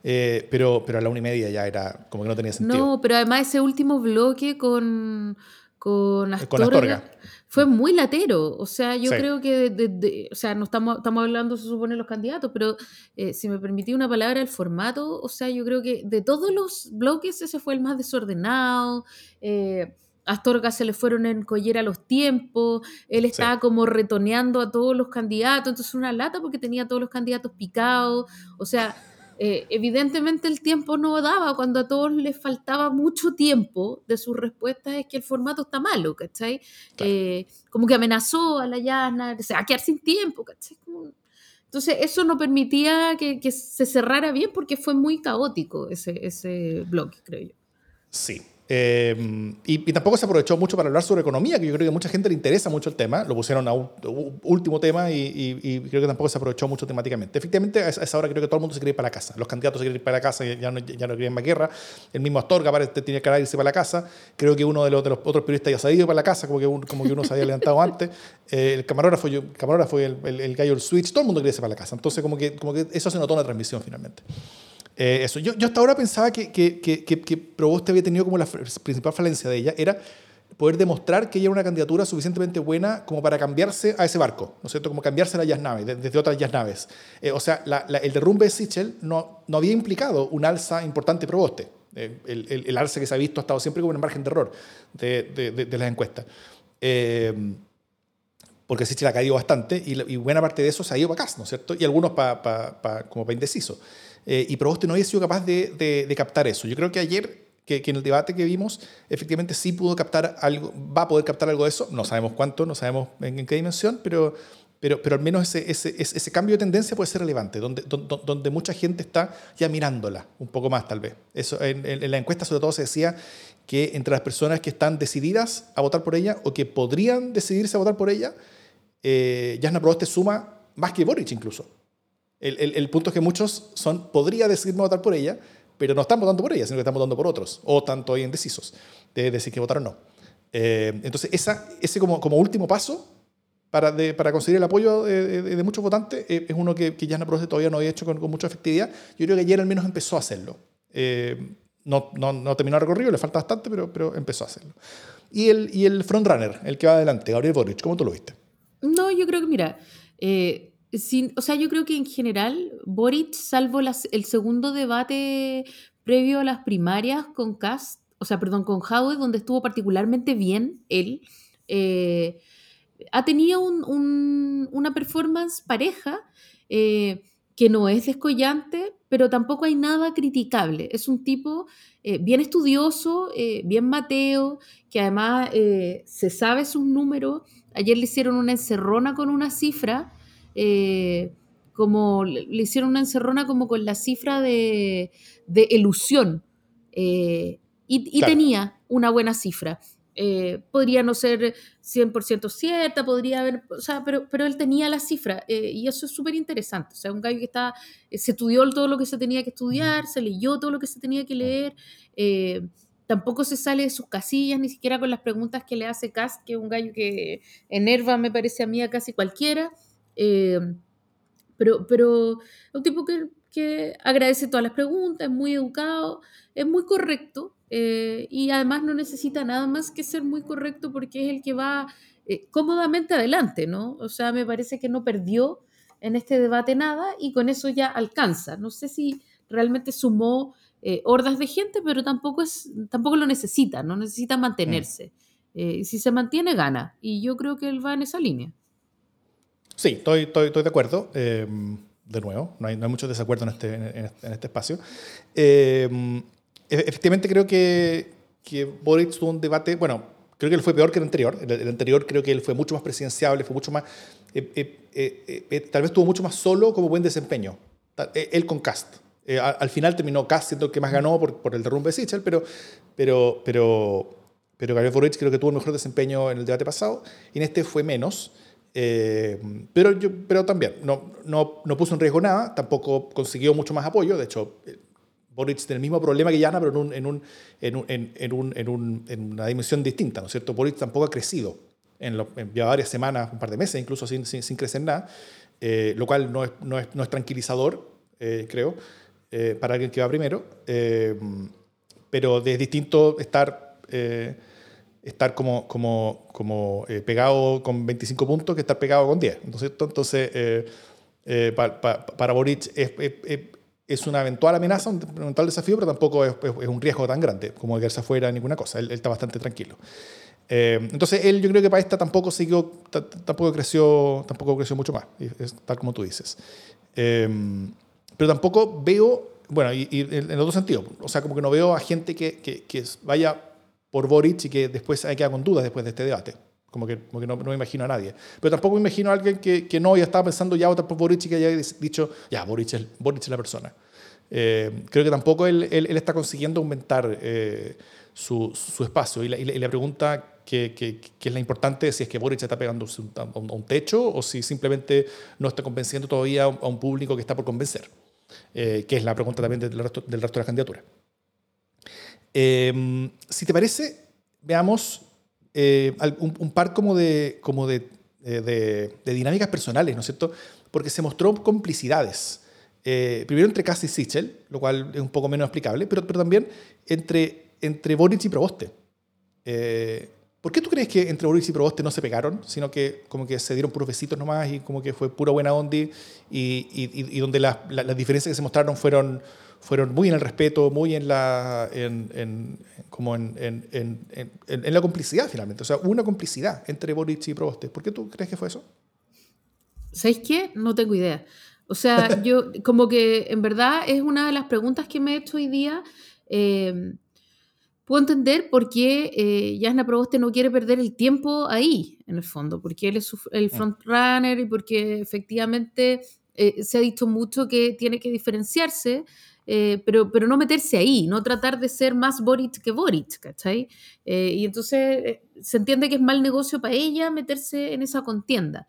Eh, pero, pero a la una y media ya era como que no tenía sentido. No, pero además ese último bloque con, con Astorga, con Astorga. fue muy latero. O sea, yo sí. creo que, de, de, o sea, no estamos, estamos hablando, se supone, los candidatos, pero eh, si me permití una palabra, el formato, o sea, yo creo que de todos los bloques ese fue el más desordenado. Eh, Astorga se le fueron en collera los tiempos, él estaba sí. como retoneando a todos los candidatos, entonces una lata porque tenía a todos los candidatos picados, o sea, eh, evidentemente el tiempo no daba, cuando a todos les faltaba mucho tiempo de sus respuestas es que el formato está malo, ¿cachai? Claro. Eh, como que amenazó a la llana, se va a quedar sin tiempo, ¿cachai? Como... Entonces eso no permitía que, que, se cerrara bien porque fue muy caótico ese, ese blog, creo yo. Sí, eh, y, y, tampoco se aprovechó mucho para hablar sobre economía, que yo creo que a mucha gente le interesa mucho el tema. Lo pusieron a un, último tema y, y, y, creo que tampoco se aprovechó mucho temáticamente. Efectivamente, a esa hora creo que todo el mundo se quiere ir para la casa. Los candidatos se quieren ir para la casa, ya no, ya no quieren más guerra. El mismo Astorga parece tenía que irse para la casa. Creo que uno de los, de los otros periodistas ya se ha ido para la casa, como que, un, como que uno se había levantado [LAUGHS] antes. Eh, el camarógrafo, yo, el camarógrafo el, el, el, gallo, el switch, todo el mundo quiere irse para la casa. Entonces, como que, como que eso se notó en la transmisión finalmente. Eh, eso. Yo, yo, hasta ahora pensaba que, que, que, que Proboste había tenido como la principal falencia de ella, era poder demostrar que ella era una candidatura suficientemente buena como para cambiarse a ese barco, ¿no es cierto? Como cambiarse a las naves, desde otras jazz naves. Eh, o sea, la, la, el derrumbe de Sichel no, no había implicado un alza importante Proboste. Eh, el, el, el, alza que se ha visto ha estado siempre como en el margen de error de, de, de, de las encuestas. Eh, porque Sichel ha caído bastante y, y, buena parte de eso se ha ido para acá, ¿no es cierto? Y algunos pa, pa, pa, como para indeciso. Eh, y Proboste no había sido capaz de, de, de, captar eso. Yo creo que ayer, que, que, en el debate que vimos, efectivamente sí pudo captar algo, va a poder captar algo de eso, no sabemos cuánto, no sabemos en, en qué dimensión, pero, pero, pero al menos ese, ese, ese, cambio de tendencia puede ser relevante, donde, donde, donde, mucha gente está ya mirándola un poco más tal vez. Eso, en, en, la encuesta sobre todo se decía que entre las personas que están decididas a votar por ella o que podrían decidirse a votar por ella, eh, Jasna Proboste suma más que Boric incluso. El, el, punto es que muchos son, podría decidirme votar por ella, pero no están votando por ella, sino que están votando por otros, o están todavía indecisos de decir que votar o no. Eh, entonces, esa, ese como, como último paso para, de, para conseguir el apoyo de, de, muchos votantes eh, es uno que, que Jasna Proste todavía no había hecho con, con, mucha efectividad. Yo creo que ayer al menos empezó a hacerlo. Eh, no, no, no, terminó el recorrido, le falta bastante, pero, pero empezó a hacerlo. Y el, y el frontrunner, el que va adelante, Gabriel Boric, ¿cómo tú lo viste? No, yo creo que, mira, sin, o sea, yo creo que en general, Boric, salvo las, el segundo debate previo a las primarias con Cast, o sea, perdón, con Howard, donde estuvo particularmente bien él, eh, ha tenido un, un, una performance pareja eh, que no es descollante, pero tampoco hay nada criticable. Es un tipo eh, bien estudioso, bien mateo, que además se sabe sus números. Ayer le hicieron una encerrona con una cifra eh, como le hicieron una encerrona como con la cifra de, de elusión eh, y, y claro. tenía una buena cifra. Eh, podría no ser 100% cierta, podría haber, o sea, pero, pero él tenía la cifra eh, y eso es súper interesante. O sea, un gallo que está, eh, se estudió todo lo que se tenía que estudiar, se leyó todo lo que se tenía que leer, tampoco se sale de sus casillas, ni siquiera con las preguntas que le hace Cast, que es un gallo que enerva, me parece a mí, a casi cualquiera. Eh, Pero, pero un tipo que, que agradece todas las preguntas, es muy educado, es muy correcto eh, y además no necesita nada más que ser muy correcto porque es el que va eh, cómodamente adelante, ¿no? O sea, me parece que no perdió en este debate nada y con eso ya alcanza. No sé si realmente sumó eh, hordas de gente, pero tampoco, es, tampoco lo necesita, no necesita mantenerse. Mm. si se mantiene, gana. Y yo creo que él va en esa línea. Sí, estoy, de acuerdo. Em, de nuevo, no hay, no hay, mucho desacuerdo en este, en, este espacio. Em, e, efectivamente, creo que, que Boric tuvo un debate, bueno, creo que él fue peor que el anterior. El, anterior creo que él fue mucho más presidenciable, fue mucho más, eh, eh, eh, tal vez tuvo mucho más solo como buen desempeño. Él con Cast. al final terminó Cast siendo el que más ganó por, el derrumbe de Sichel, pero, pero, pero, pero Gabriel Boric creo que tuvo el mejor desempeño en el debate pasado y en este fue menos. Eh, pero, yo, pero también no, no, no, puso en riesgo nada, tampoco consiguió mucho más apoyo. De hecho, eh, Boric tiene el mismo problema que Yana, pero en, un, en, un, en, un, en, un, en, un, en, una dimensión distinta, ¿no es cierto? Boric tampoco ha crecido en, lo, ya varias semanas, un par de meses, incluso sin, sin, sin crecer nada, eh, lo cual no es, no es, no es tranquilizador, creo, para alguien que va primero. pero es distinto estar estar como, como, como eh, pegado con 25 puntos que estar pegado con 10. Entonces, entonces eh, eh, para Boric es, es, es, una eventual amenaza, un eventual desafío, pero tampoco es, un riesgo tan grande como quedarse afuera ninguna cosa. Él, está bastante tranquilo. entonces, él yo creo que para esta tampoco siguió, tampoco creció, tampoco creció mucho más, es tal como tú dices. pero tampoco veo, bueno, y, en otro sentido, o sea, como que no veo a gente que, que, que vaya por Boric y que después hay que con dudas después de este debate. Como que, como que no, no, me imagino a nadie. Pero tampoco me imagino a alguien que, que no, ya estaba pensando ya votar por Boric y que haya dicho, ya, Boric es, Boric es la persona. Eh, creo que tampoco él, él, está consiguiendo aumentar eh, su, su, espacio. Y la, y la, pregunta que, que, que, es la importante si es que Boric está pegando a un, un, techo o si simplemente no está convenciendo todavía a un público que está por convencer, eh, que es la pregunta también del resto, del resto de las candidaturas. Em, si te parece, veamos eh, un, par como de, como de, de, dinámicas personales, ¿no es cierto? Porque se mostró complicidades. Eh, primero entre Cass y Sichel, lo cual es un poco menos explicable, pero, pero también entre, entre Boric y Proboste. Eh, ¿Por qué tú crees que entre Boric y Proboste no se pegaron, sino que como que se dieron puros besitos nomás y como que fue pura buena onda y, y, y, donde las, las diferencias que se mostraron fueron, fueron muy en el respeto, muy en la, en, como en, en, en, la complicidad finalmente. O sea, una complicidad entre Boric y Proboste. ¿Por qué tú crees que fue eso? ¿Sabéis qué? No tengo idea. O sea, [LAUGHS] yo como que en verdad es una de las preguntas que me he hecho hoy día. Eh, puedo entender por qué eh, Jasna Proboste no quiere perder el tiempo ahí, en el fondo, porque él es el mm. frontrunner y porque efectivamente eh, se ha dicho mucho que tiene que diferenciarse eh, pero, pero no meterse ahí, no tratar de ser más Boric que Boric, ¿cachai? Eh, y entonces eh, se entiende que es mal negocio para ella meterse en esa contienda.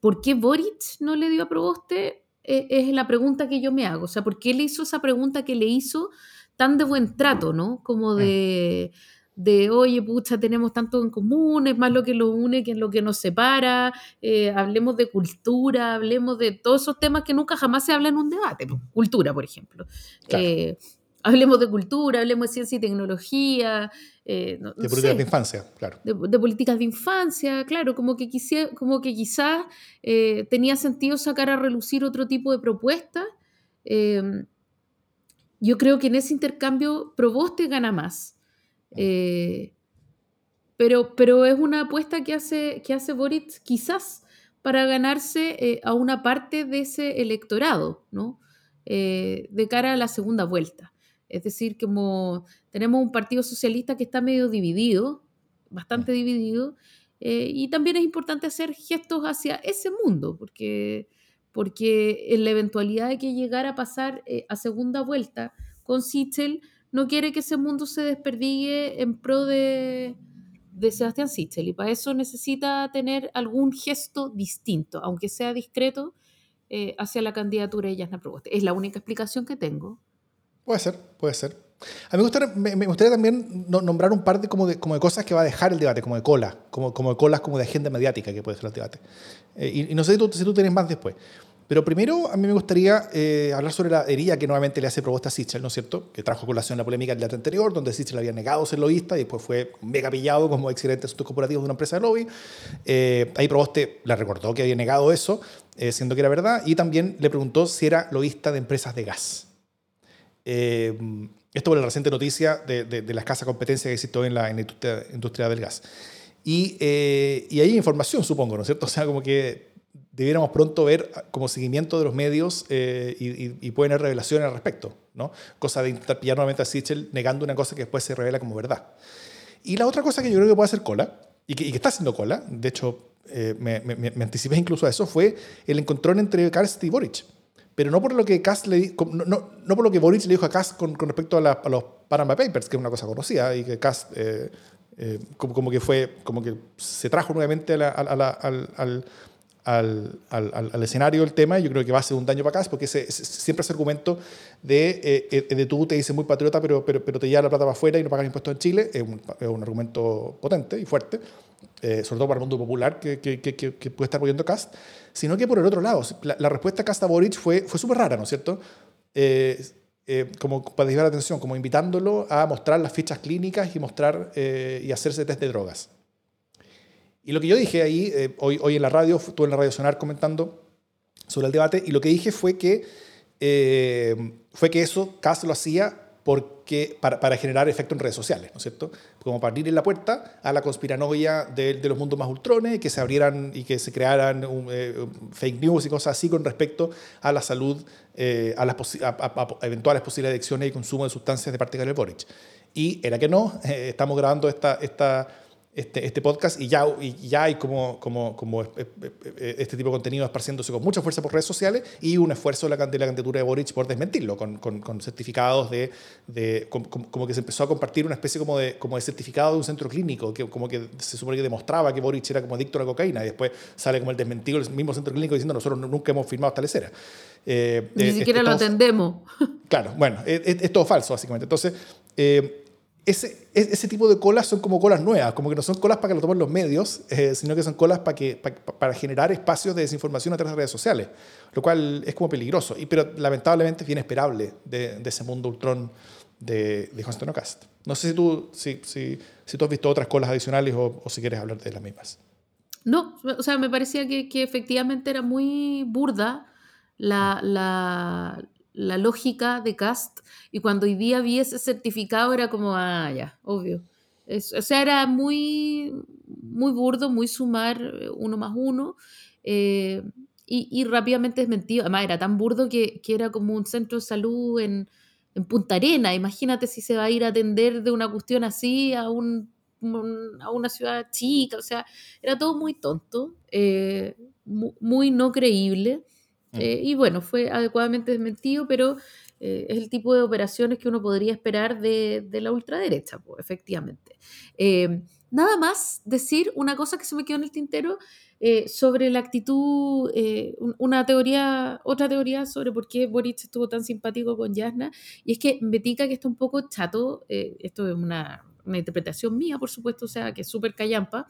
¿Por qué Boric no le dio a Proboste? es la pregunta que yo me hago. O sea, ¿por qué le hizo esa pregunta que le hizo tan de buen trato, ¿no? Como de de, oye, pucha, tenemos tanto en común, es más lo que nos une que lo que nos separa, eh, hablemos de cultura, hablemos de todos esos temas que nunca jamás se habla en un debate, cultura, por ejemplo. Eh, hablemos de cultura, hablemos de ciencia y tecnología. Eh, de políticas de infancia, claro. De, políticas de infancia, claro, como que, como que quizás tenía sentido sacar a relucir otro tipo de propuestas. yo creo que en ese intercambio Proboste gana más. Eh, pero, pero es una apuesta que hace, que hace Boric quizás para ganarse eh, a una parte de ese electorado, ¿no? Eh, de cara a la segunda vuelta. Es decir, como tenemos un partido socialista que está medio dividido, bastante dividido, y también es importante hacer gestos hacia ese mundo, porque, porque en la eventualidad de que llegara a pasar a segunda vuelta con Sichel, no quiere que ese mundo se desperdigue en pro de, de Sebastián Sichel y para eso necesita tener algún gesto distinto, aunque sea discreto, eh, hacia la candidatura de Yasna Proboste. Es la única explicación que tengo. Puede ser, puede ser. A mí me gustaría, me, también no- nombrar un par de como, de como de cosas que va a dejar el debate, como de cola, como, como de colas como de agenda mediática que puede ser el debate. Eh, y, y no sé si tú, si tú tienes más después. Pero primero a mí me gustaría eh, hablar sobre la herida que nuevamente le hace propuesta a Sichel, ¿no es cierto? Que trajo colación la polémica del debate anterior, donde Sichel había negado ser lobista y después fue mega pillado como excelente asuntos corporativos de una empresa de lobby. Eh, ahí Proboste le recordó que había negado eso, eh, siendo que era verdad, y también le preguntó si era lobista de empresas de gas. Eh, esto por la reciente noticia de, de, de la escasa competencia que existe hoy en la, industria del gas. Y, eh, y hay información, supongo, ¿no es cierto? [LAUGHS] O sea, como que debiéramos pronto ver como seguimiento de los medios eh, y, y, y, pueden haber revelaciones al respecto, ¿no? Cosa de pillar nuevamente a Sichel negando una cosa que después se revela como verdad. Y la otra cosa que yo creo que puede hacer cola, y que, y que está haciendo cola, de hecho eh, me, me, me, anticipé incluso a eso, fue el encontrón entre Karst y Boric. Pero no por lo que Kast le no, no, no, por lo que Boric le dijo a Kast con, con respecto a, la, a, los Panama Papers, que es una cosa conocida, y que Kast eh, eh, como, como, que fue, como que se trajo nuevamente a la, a la, al, al, al, al, al, escenario el tema, yo creo que va a ser un daño para Kast, porque ese, ese, siempre ese argumento de, eh, de tú te dices muy patriota, pero, pero, pero te lleva la plata para afuera y no pagas impuestos en Chile, es un, es un argumento potente y fuerte. Eh, sobre todo para el mundo popular que, que, que, que puede estar apoyando Cast, sino que por el otro lado, la, la respuesta a Cast a Boric fue, fue súper rara, ¿no es cierto? Eh, eh, como para desviar la atención, como invitándolo a mostrar las fichas clínicas y mostrar eh, y hacerse test de drogas. Y lo que yo dije ahí, eh, hoy, hoy en la radio, estuve en la radio Sonar comentando sobre el debate, y lo que dije fue que, eh, fue que eso Cast lo hacía porque, para, para, generar efecto en redes sociales, ¿no es cierto? Como para abrir la puerta a la conspiranoia de, de los mundos más ultrones, que se abrieran y que se crearan um, eh, fake news y cosas así con respecto a la salud, eh, a las a, a, a, eventuales posibles adicciones y consumo de sustancias de parte de Boric. Y era que no, eh, [LAUGHS] estamos grabando esta, esta, este, este podcast y ya, y ya hay como, como, como este tipo de contenido esparciéndose con mucha fuerza por redes sociales y un esfuerzo de la, de la candidatura de Boric por desmentirlo, con, con, con certificados de, de como, como, que se empezó a compartir una especie como de, como de certificado de un centro clínico, que como que se supone que demostraba que Boric era como adicto a la cocaína y después sale como el desmentido del mismo centro clínico diciendo nosotros nunca hemos firmado esta lecera. Eh, Ni eh, siquiera estamos, lo atendemos. Claro, bueno, es, es, es, todo falso básicamente. Entonces, eh, ese, ese, tipo de colas son como colas nuevas, como que no son colas para que lo tomen los medios, eh, sino que son colas para, que, para, generar espacios de desinformación a través de redes sociales, lo cual es como peligroso, y, pero lamentablemente es inesperable de, de ese mundo ultrón de, de Antonio Cast. No sé si tú, si, si, si tú has visto otras colas adicionales o, o, si quieres hablar de las mismas. No, o sea, me parecía que, que efectivamente era muy burda la, la, la lógica de Cast y cuando hoy día vi ese certificado era como, ah, ya, obvio. O sea, era muy, muy burdo, muy sumar uno más uno eh, y, y, rápidamente desmentido. Además, era tan burdo que, que era como un centro de salud en, en, Punta Arena. Imagínate si se va a ir a atender de una cuestión así a, un, a una ciudad chica. O sea, era todo muy tonto, eh, muy no creíble. Eh, y bueno, fue adecuadamente desmentido, pero eh, es el tipo de operaciones que uno podría esperar de, de la ultraderecha, pues, efectivamente. Eh, nada más decir una cosa que se me quedó en el tintero sobre la actitud, una teoría, otra teoría sobre por qué Boric estuvo tan simpático con Yasna, y es que me tica que está un poco chato, esto es una, una, interpretación mía, por supuesto, o sea, que es súper callampa,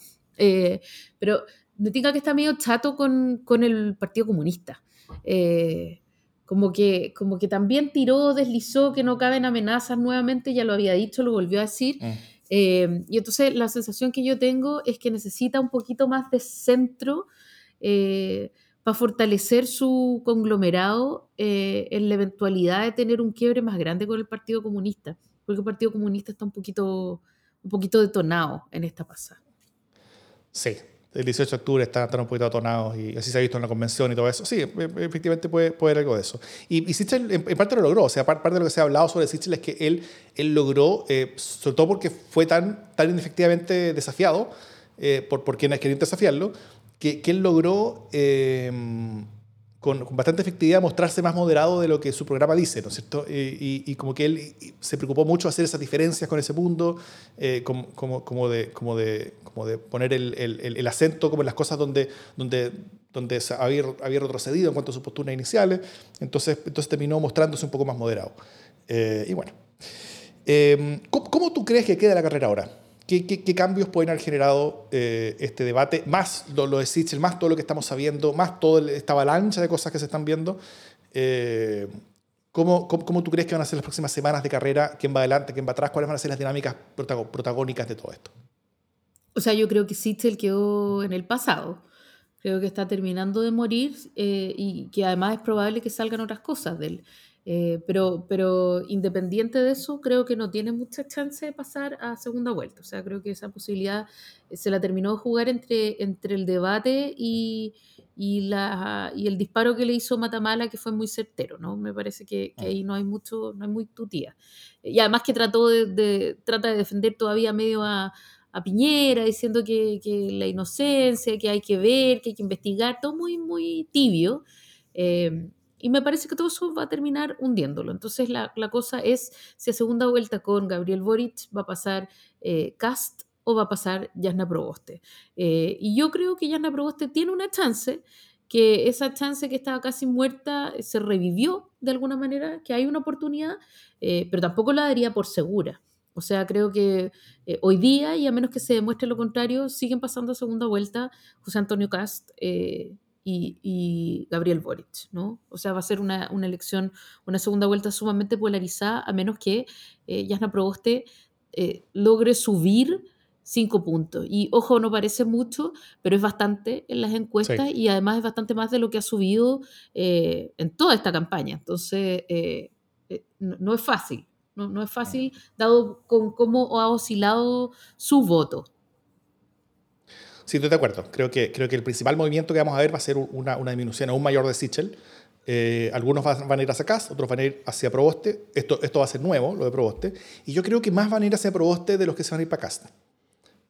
pero me tica que está medio chato con, con el Partido Comunista. Eh, como, que, como que también tiró, deslizó que no caben amenazas nuevamente, ya lo había dicho, lo volvió a decir. Mm. Eh, y entonces la sensación que yo tengo es que necesita un poquito más de centro eh, para fortalecer su conglomerado en la eventualidad de tener un quiebre más grande con el Partido Comunista, porque el Partido Comunista está un poquito, un poquito detonado en esta pasada. Sí, el 18 de octubre están, están un poquito atonados y así se ha visto en la convención y todo eso. Sí, efectivamente puede, puede haber algo de eso. Y, y en, parte lo logró, o sea, parte de lo que se ha hablado sobre Sichel es que él, él logró, eh, sobre todo porque fue tan, tan efectivamente desafiado eh, por, por quienes querían desafiarlo, que, que él logró... Eh, con, bastante efectividad mostrarse más moderado de lo que su programa dice, ¿no es cierto? Y, como que él se preocupó mucho hacer esas diferencias con ese mundo, eh, como, de, como, de, como de poner el, el, el, acento como en las cosas donde, donde, donde había, había retrocedido en cuanto a sus posturas iniciales, entonces, entonces terminó mostrándose un poco más moderado. Eh, y bueno. ¿cómo, cómo tú crees que queda la carrera ahora? ¿Qué, qué, qué cambios pueden haber generado eh, este debate? Más lo, lo, de Sichel, más todo lo que estamos sabiendo, más toda esta avalancha de cosas que se están viendo. Eh, ¿cómo, cómo, cómo, tú crees que van a ser las próximas semanas de carrera? ¿Quién va adelante? ¿Quién va atrás? ¿Cuáles van a ser las dinámicas protagónicas de todo esto? O sea, yo creo que Sichel quedó en el pasado. Creo que está terminando de morir eh, y que además es probable que salgan otras cosas de él. Eh, pero, pero independiente de eso, creo que no tiene mucha chance de pasar a segunda vuelta. O sea, creo que esa posibilidad eh, se la terminó de jugar entre, entre el debate y, y, la, y el disparo que le hizo Matamala, que fue muy certero, ¿no? Me parece que, que ahí no hay mucho, no hay muy tutía. Y además que trató de, de, trata de defender todavía medio a, a Piñera, diciendo que, que, la inocencia, que hay que ver, que hay que investigar, todo muy, muy tibio. Eh, y me parece que todo eso va a terminar hundiéndolo. Entonces la, la cosa es si a segunda vuelta con Gabriel Boric va a pasar eh, Cast o va a pasar Jasna Proboste. Eh, y yo creo que Jasna Proboste tiene una chance, que esa chance que estaba casi muerta se revivió de alguna manera, que hay una oportunidad, eh, pero tampoco la daría por segura. O sea, creo que eh, hoy día, y a menos que se demuestre lo contrario, siguen pasando a segunda vuelta José Antonio Cast eh, y, y, Gabriel Boric, ¿no? O sea, va a ser una, una, elección, una segunda vuelta sumamente polarizada, a menos que eh, Jasna Proboste eh, logre subir cinco puntos. Y ojo, no parece mucho, pero es bastante en las encuestas sí. y además es bastante más de lo que ha subido eh, en toda esta campaña. Entonces, eh, eh, no, no, es fácil. No, no es fácil, dado con cómo ha oscilado su voto. Sí, estoy de acuerdo. Creo que, creo que el principal movimiento que vamos a ver va a ser una, una disminución aún mayor de Sichel. Eh, algunos van a ir hacia Cas, otros van a ir hacia Proboste. Esto, esto va a ser nuevo, lo de Proboste. Y yo creo que más van a ir hacia Proboste de los que se van a ir para Cast.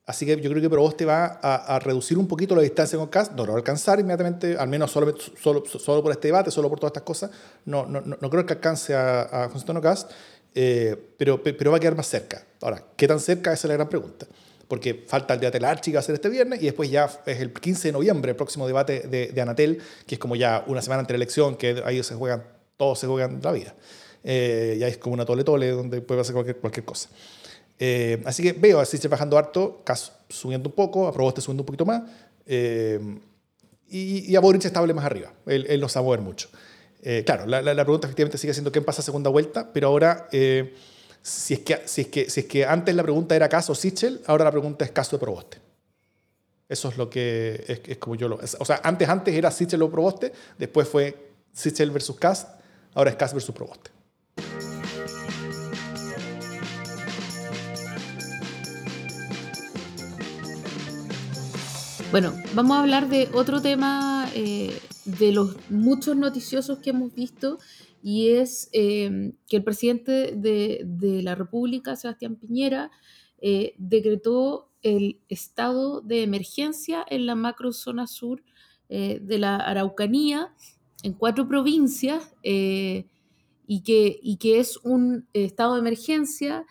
Así que yo creo que Proboste va a, a, reducir un poquito la distancia con Cast, no lo va a alcanzar inmediatamente, al menos solo, solo, solo por este debate, solo por todas estas cosas. No, no, no creo que alcance a, a José Antonio Cast, eh, pero, pero va a quedar más cerca. Ahora, ¿qué tan cerca? Esa es la gran pregunta. Porque falta el debate de la Archi que va a ser este viernes y después ya es el 15 de noviembre el próximo debate de, de Anatel, que es como ya una semana antes de la elección, que ahí se juegan, todos se juegan la vida. Eh, ya es como una tole-tole donde puede pasar cualquier, cualquier cosa. Eh, así que veo a Sichel bajando harto, Cas subiendo un poco, a Proboste subiendo un poquito más, eh, y, y, a Boric estable más arriba. Él, él no a mover mucho. Eh, claro, la, la, la, pregunta efectivamente sigue siendo quién pasa a segunda vuelta, pero ahora, eh, si, es que, si, es que, si es que antes la pregunta era caso Sichel, ahora la pregunta es caso de Proboste. Eso es lo que es, es como yo lo. Es, o sea, antes, antes era Sichel o Proboste, después fue Sichel versus Cast, ahora es Cast versus Proboste. Bueno, vamos a hablar de otro tema eh, de los muchos noticiosos que hemos visto y es eh, que el presidente de, la República, Sebastián Piñera, eh, decretó el estado de emergencia en la macrozona sur eh, de la Araucanía, en cuatro provincias, y que, es un estado de emergencia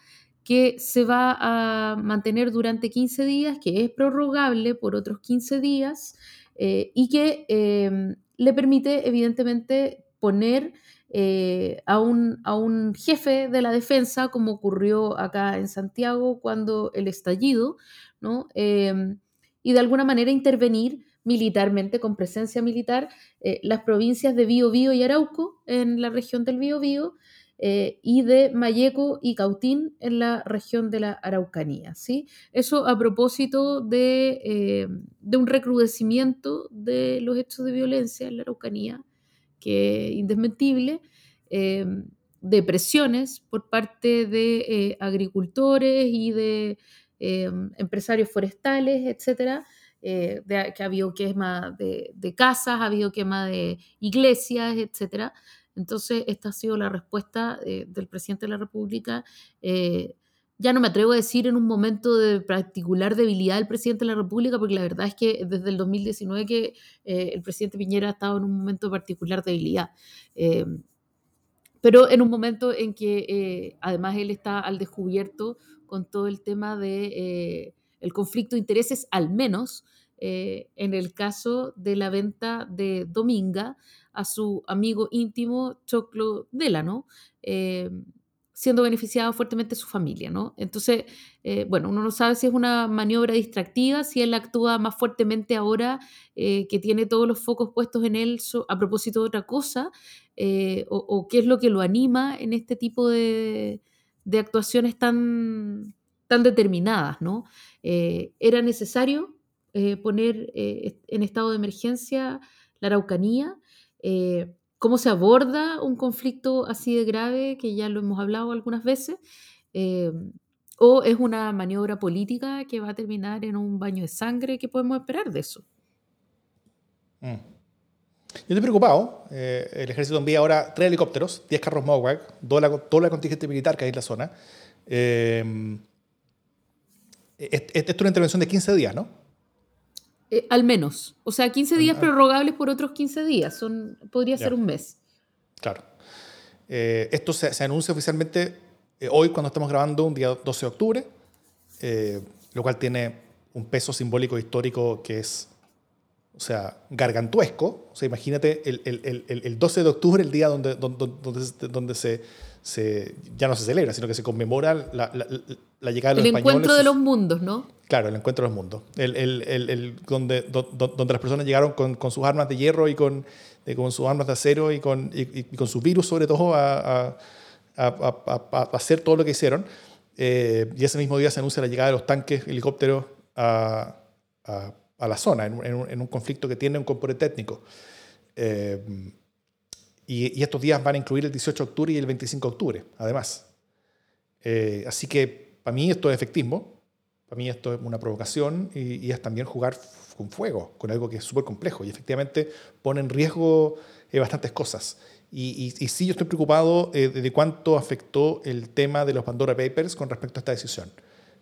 que se va a mantener durante 15 días, que es prorrogable por otros 15 días y que le permite, evidentemente, poner eh, a, un, a, un, jefe de la defensa, como ocurrió acá en Santiago cuando el estallido, ¿no? y de alguna manera intervenir militarmente, con presencia militar, las provincias de Biobío y Arauco en la región del Biobío, eh, y de Mayeco y Cautín en la región de la Araucanía. ¿sí? Eso a propósito de, eh, de, un recrudecimiento de los hechos de violencia en la Araucanía, que es indesmentible, eh, de presiones por parte de eh, agricultores y de empresarios forestales, etcétera, de, que ha habido quema de, de casas, ha habido quema de iglesias, etcétera, entonces, esta ha sido la respuesta eh, del presidente de la República. Eh, ya no me atrevo a decir en un momento de particular debilidad del presidente de la República, porque la verdad es que desde el 2019 que eh, el presidente Piñera ha estado en un momento de particular debilidad. Eh, pero en un momento en que eh, además él está al descubierto con todo el tema de el conflicto de intereses, al menos en el caso de la venta de Dominga, a su amigo íntimo Choclo Delano, eh, siendo beneficiado fuertemente su familia, ¿no? Entonces, eh, bueno, uno no sabe si es una maniobra distractiva, si él actúa más fuertemente ahora eh, que tiene todos los focos puestos en él a propósito de otra cosa, eh, o, qué es lo que lo anima en este tipo de, actuaciones tan, tan determinadas, ¿no? era necesario poner en estado de emergencia la Araucanía cómo se aborda un conflicto así de grave, que ya lo hemos hablado algunas veces, eh, o es una maniobra política que va a terminar en un baño de sangre, ¿qué podemos esperar de eso? Mm. Yo estoy preocupado. Eh, el ejército envía ahora tres helicópteros, 10 carros MOWAG, toda la, contingente militar que hay en la zona. Eh, esto es una intervención de 15 días, ¿no? Eh, al menos. O sea, 15 días prorrogables por otros 15 días. Son, podría ser un mes. Claro. Eh, esto se, anuncia oficialmente eh, hoy cuando estamos grabando, un día 12 de octubre, lo cual tiene un peso simbólico histórico que es, o sea, gargantuesco. O sea, imagínate el, el, el, el 12 de octubre, el día donde, donde, donde se se, ya no se celebra, sino que se conmemora la, la, llegada de los españoles. El encuentro de los mundos, ¿no? Claro, el encuentro de los mundos. El, el, el, donde, donde las personas llegaron con, con, sus armas de hierro y con, con sus armas de acero y con, y, con su virus, sobre todo, a, a, a, hacer todo lo que hicieron. Eh, y ese mismo día se anuncia la llegada de los tanques, helicópteros a, a la zona, en, en, un, conflicto que tiene un componente étnico. Eh, y, estos días van a incluir el 18 de octubre y el 25 de octubre, además. Eh, así que para mí esto es efectismo, para mí esto es una provocación y, es también jugar con fuego, con algo que es súper complejo y efectivamente pone en riesgo eh, bastantes cosas. Y, y, sí, yo estoy preocupado eh, de cuánto afectó el tema de los Pandora Papers con respecto a esta decisión.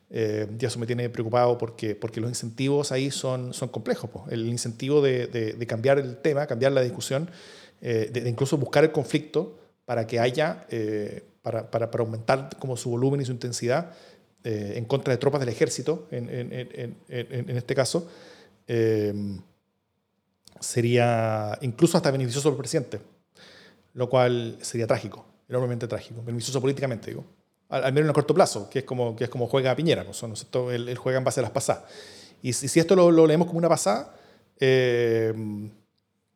Eh, y eso me tiene preocupado porque, porque los incentivos ahí son, son complejos. El incentivo de, cambiar el tema, cambiar la discusión, eh, de, incluso buscar el conflicto para que haya, eh, para, para, para, aumentar como su volumen y su intensidad eh, en contra de tropas del ejército, en, en, en, en este caso, sería incluso hasta beneficioso para el presidente, lo cual sería trágico, enormemente trágico, beneficioso políticamente, digo. Al, menos en el corto plazo, que es como, que es como juega Piñera, pues, ¿no? Él, él, juega en base a las pasadas. Y si, si esto lo, lo, leemos como una pasada,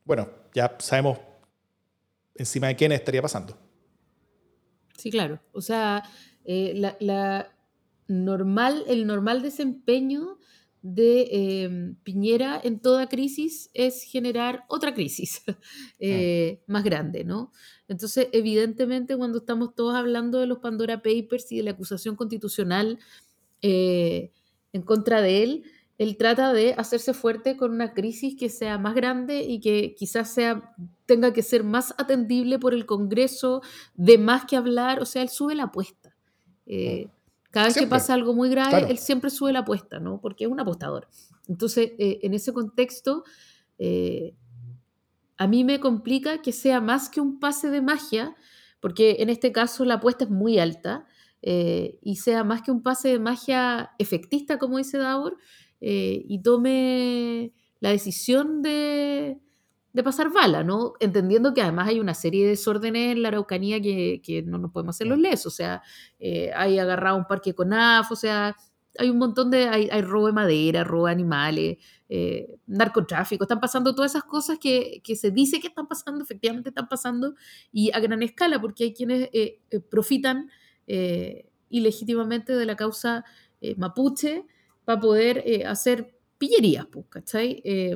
bueno, ya sabemos encima de quién estaría pasando. Sí, claro. O sea, eh, la, normal, el normal desempeño de em, Piñera en toda crisis es generar otra crisis [LAUGHS] eh, mm. más grande, ¿no? Entonces, evidentemente, cuando estamos todos hablando de los Pandora Papers y de la acusación constitucional eh, en contra de él, él trata de hacerse fuerte con una crisis que sea más grande y que quizás sea, tenga que ser más atendible por el Congreso, de más que hablar, o sea, él sube la apuesta. Eh, cada vez que pasa algo muy grave, él siempre sube la apuesta, ¿no? Porque es un apostador. Entonces, eh, en ese contexto, eh, a mí me complica que sea más que un pase de magia, porque en este caso la apuesta es muy alta, y sea más que un pase de magia efectista, como dice Davor, eh, y tome la decisión de, de, pasar bala, ¿no? Entendiendo que además hay una serie de desórdenes en la Araucanía que, que no nos podemos hacer los lesos, o sea, eh, hay agarrado un parque con AF, o sea, hay un montón de, hay, hay robo de madera, robo de animales, eh, narcotráfico, están pasando todas esas cosas que, que, se dice que están pasando, efectivamente están pasando, y a gran escala, porque hay quienes profitan ilegítimamente de la causa mapuche, para poder eh, hacer pillerías, pues, ¿cachai? Eh,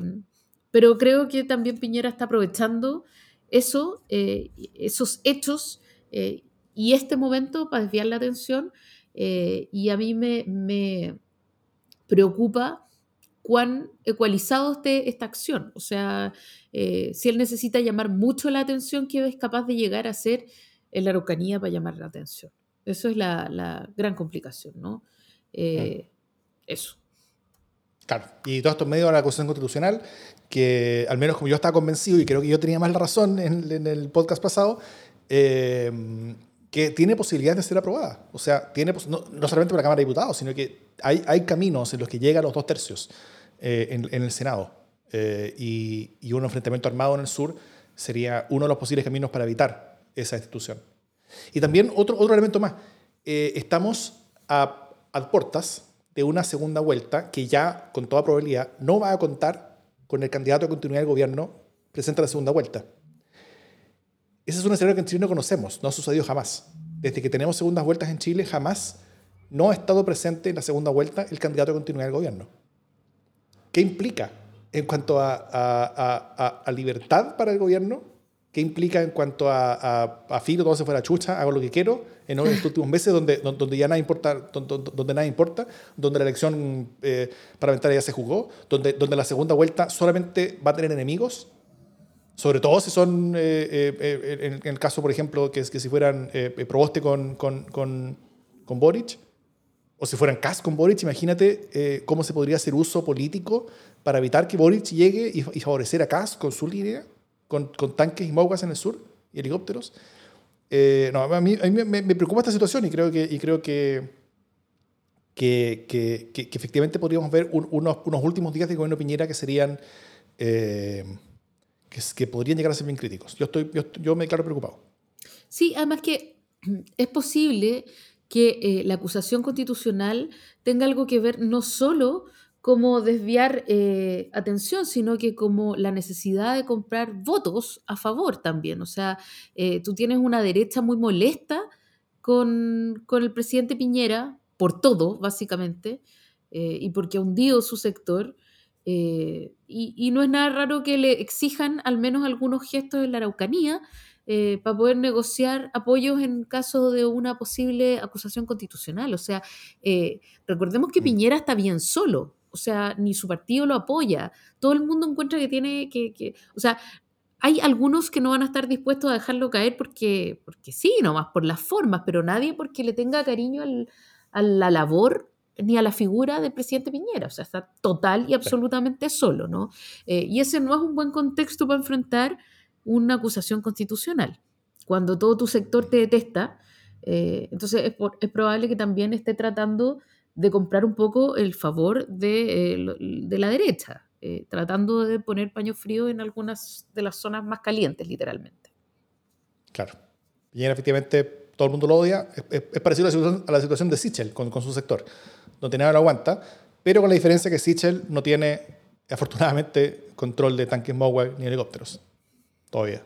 pero creo que también Piñera está aprovechando eh, esos hechos y este momento para desviar la atención y a mí me, preocupa cuán ecualizado esté esta acción. O sea, si él necesita llamar mucho la atención, ¿qué es capaz de llegar a ser en la Araucanía para llamar la atención? Eso es la, la gran complicación, ¿no? Eso. Claro, y todo esto en medio de la Constitución Constitucional, que al menos como yo estaba convencido, y creo que yo tenía más razón en, el podcast pasado, eh, que tiene posibilidades de ser aprobada. O sea, tiene, no, solamente para la Cámara de Diputados, sino que hay, hay caminos en los que llega a los dos tercios eh, en, el Senado. Eh, y, y, un enfrentamiento armado en el sur sería uno de los posibles caminos para evitar esa institución. Y también otro, otro elemento más. Eh, estamos a, a puertas de una segunda vuelta que ya, con toda probabilidad, no va a contar con el candidato a continuidad del gobierno presente a la segunda vuelta. Ese es un escenario que en Chile no conocemos, no ha sucedido jamás. Desde que tenemos segundas vueltas en Chile, jamás no ha estado presente en la segunda vuelta el candidato a continuidad del gobierno. ¿Qué implica en cuanto a, a, a, libertad para el gobierno? ¿Qué implica en cuanto a, a, filo, todo se fuera chucha, hago lo que quiero? En los [LAUGHS] últimos meses, donde, donde ya nada importa, donde, donde nada importa, donde la elección eh, parlamentaria ya se jugó, donde, donde la segunda vuelta solamente va a tener enemigos, sobre todo si son, eh, eh, en, el caso, por ejemplo, que, que si fueran Proboste con, con, con, con Boric, o si fueran Kass con Boric, imagínate eh, cómo se podría hacer uso político para evitar que Boric llegue y, favorecer a Kass con su línea, con, con tanques y maugas en el sur y helicópteros. Eh, no, a mí, a mí me, me, preocupa esta situación y creo que, y creo que, que, que, que efectivamente podríamos ver unos, unos, últimos días de gobierno Piñera que serían... Eh, que, podrían llegar a ser bien críticos. Yo, estoy, yo, yo me declaro preocupado. Sí, además que [CLEARS THROAT] es posible que eh, la acusación constitucional tenga algo que ver no solo como desviar eh, atención, sino que como la necesidad de comprar votos a favor también. O sea, eh, tú tienes una derecha muy molesta con, con el presidente Piñera por todo, básicamente, y porque ha hundido su sector. Y, y, no es nada raro que le exijan al menos algunos gestos en la Araucanía, eh, para poder negociar apoyos en caso de una posible acusación constitucional. O sea, eh, recordemos que. Piñera está bien solo, o sea, ni su partido lo apoya. Todo el mundo encuentra que tiene que, o sea, hay algunos que no van a estar dispuestos a dejarlo caer porque, porque sí, nomás por las formas, pero nadie porque le tenga cariño a la labor ni a la figura del presidente Piñera, o sea, está total y absolutamente solo, ¿no? Eh, y ese no es un buen contexto para enfrentar una acusación constitucional. Cuando todo tu sector te detesta, eh, entonces es, probable que también esté tratando de comprar un poco el favor de, eh, la derecha, eh, tratando de poner paño frío en algunas de las zonas más calientes, literalmente. Claro. Y efectivamente todo el mundo lo odia. Es, parecido a la, situación, de Sichel con, con, su sector. Tiene nada lo aguanta, pero con la diferencia que Sichel no tiene, afortunadamente, control de tanques Mowai ni helicópteros todavía.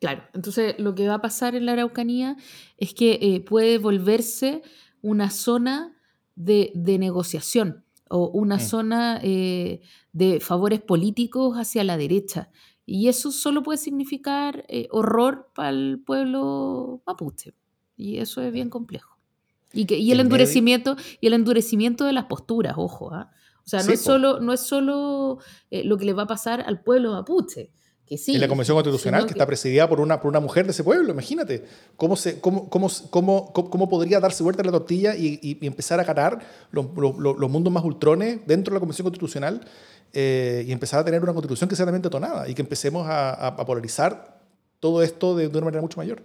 Claro, entonces lo que va a pasar en la Araucanía es que eh, puede volverse una zona de, negociación o una mm. zona eh, de favores políticos hacia la derecha. Y eso solo puede significar eh, horror para el pueblo mapuche. Y eso es bien complejo. Y, que, y el, endurecimiento, y el endurecimiento de las posturas, ojo. ¿ah? O sea, no, es solo, no es solo lo que le va a pasar al pueblo mapuche, en la Convención Constitucional, que, está presidida por una, por una mujer de ese pueblo, imagínate. ¿Cómo, se, cómo, cómo, cómo, cómo podría darse vuelta la tortilla y, y, empezar a ganar los, los, los, mundos más ultrones dentro de la Convención Constitucional eh, y empezar a tener una constitución que sea realmente tonada y que empecemos a, a, polarizar todo esto de, de, una manera mucho mayor?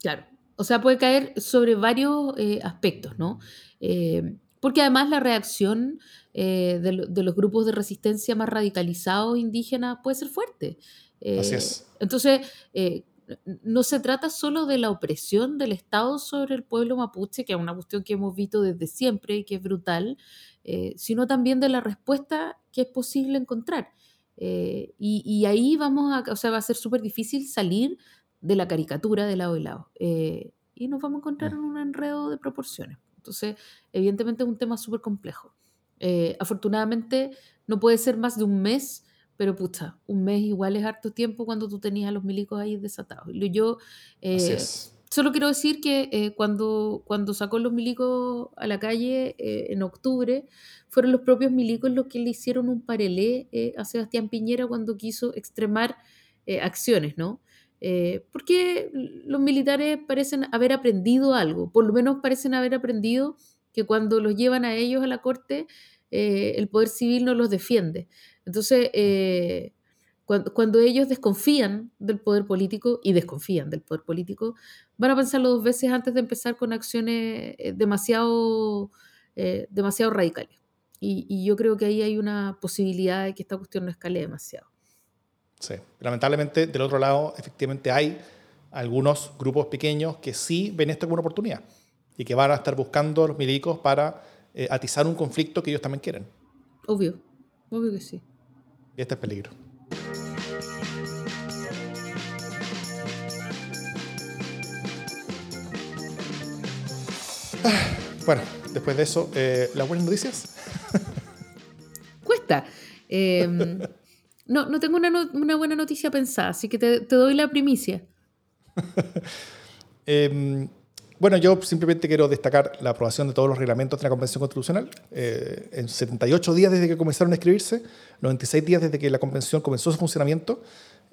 Claro. O sea, puede caer sobre varios eh, aspectos, ¿no? Eh, porque además la reacción eh, de, los grupos de resistencia más radicalizados indígenas puede ser fuerte. Así es. Eh, entonces, eh, no se trata solo de la opresión del Estado sobre el pueblo mapuche, que es una cuestión que hemos visto desde siempre y que es brutal, sino también de la respuesta que es posible encontrar. Y, ahí vamos a, o sea, va a ser súper difícil salir de la caricatura de lado y lado. y nos vamos a encontrar mm. en un enredo de proporciones. Entonces, evidentemente es un tema súper complejo. Eh, afortunadamente no puede ser más de un mes, pero pucha, un mes igual es harto tiempo cuando tú tenías a los milicos ahí desatados. Yo eh, solo quiero decir que eh, cuando, cuando sacó los milicos a la calle en octubre, fueron los propios milicos los que le hicieron un parelé a Sebastián Piñera cuando quiso extremar acciones, ¿no? Porque los militares parecen haber aprendido algo, por lo menos parecen haber aprendido que cuando los llevan a ellos a la corte, eh, el poder civil no los defiende. Entonces, eh, cuando, ellos desconfían del poder político y desconfían del poder político, van a pensarlo dos veces antes de empezar con acciones eh, demasiado, demasiado radicales. Y, yo creo que ahí hay una posibilidad de que esta cuestión no escale demasiado. Sí, lamentablemente del otro lado efectivamente hay algunos grupos pequeños que sí ven esto como una oportunidad y que van a estar buscando a los milicos para eh, atizar un conflicto que ellos también quieren. Obvio, obvio que sí. Y este es peligro. Ah, bueno, después de eso, eh, ¿las buenas noticias? [LAUGHS] Cuesta. Em, no, no tengo una, buena noticia pensada, así que te, doy la primicia. [LAUGHS] eh, bueno, yo simplemente quiero destacar la aprobación de todos los reglamentos de la Convención Constitucional. Eh, en 78 días desde que comenzaron a escribirse, 96 días desde que la Convención comenzó su funcionamiento.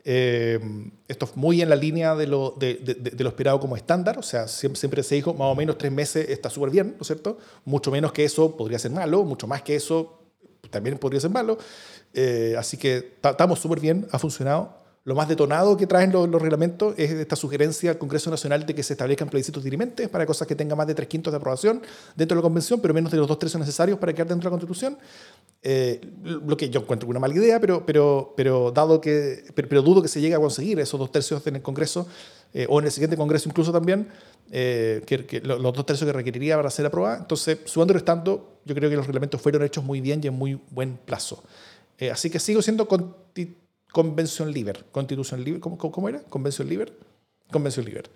Eh, esto es muy en la línea de lo, de, de, lo, esperado como estándar, o sea, siempre, siempre, se dijo más o menos tres meses está súper bien, ¿no es cierto? Mucho menos que eso podría ser malo, mucho más que eso también podría ser malo. Eh, así que estamos súper bien, ha funcionado. Lo más detonado que traen los, reglamentos es esta sugerencia al Congreso Nacional de que se establezcan plebiscitos dirimentes para cosas que tengan más de tres quintos de aprobación dentro de la Convención, pero menos de los dos tercios necesarios para quedar dentro de la Constitución. Eh, lo que yo encuentro una mala idea, pero, pero, pero, dado que, pero, dudo que se llegue a conseguir esos dos tercios en el Congreso eh, o en el siguiente Congreso incluso también, eh, que, los dos tercios que requeriría para ser aprobada. Entonces, sumando y restando, yo creo que los reglamentos fueron hechos muy bien y en muy buen plazo. así que sigo siendo Convención Liber, Constitución Liber, ¿cómo, cómo era? Convención Liber, Convención Liber.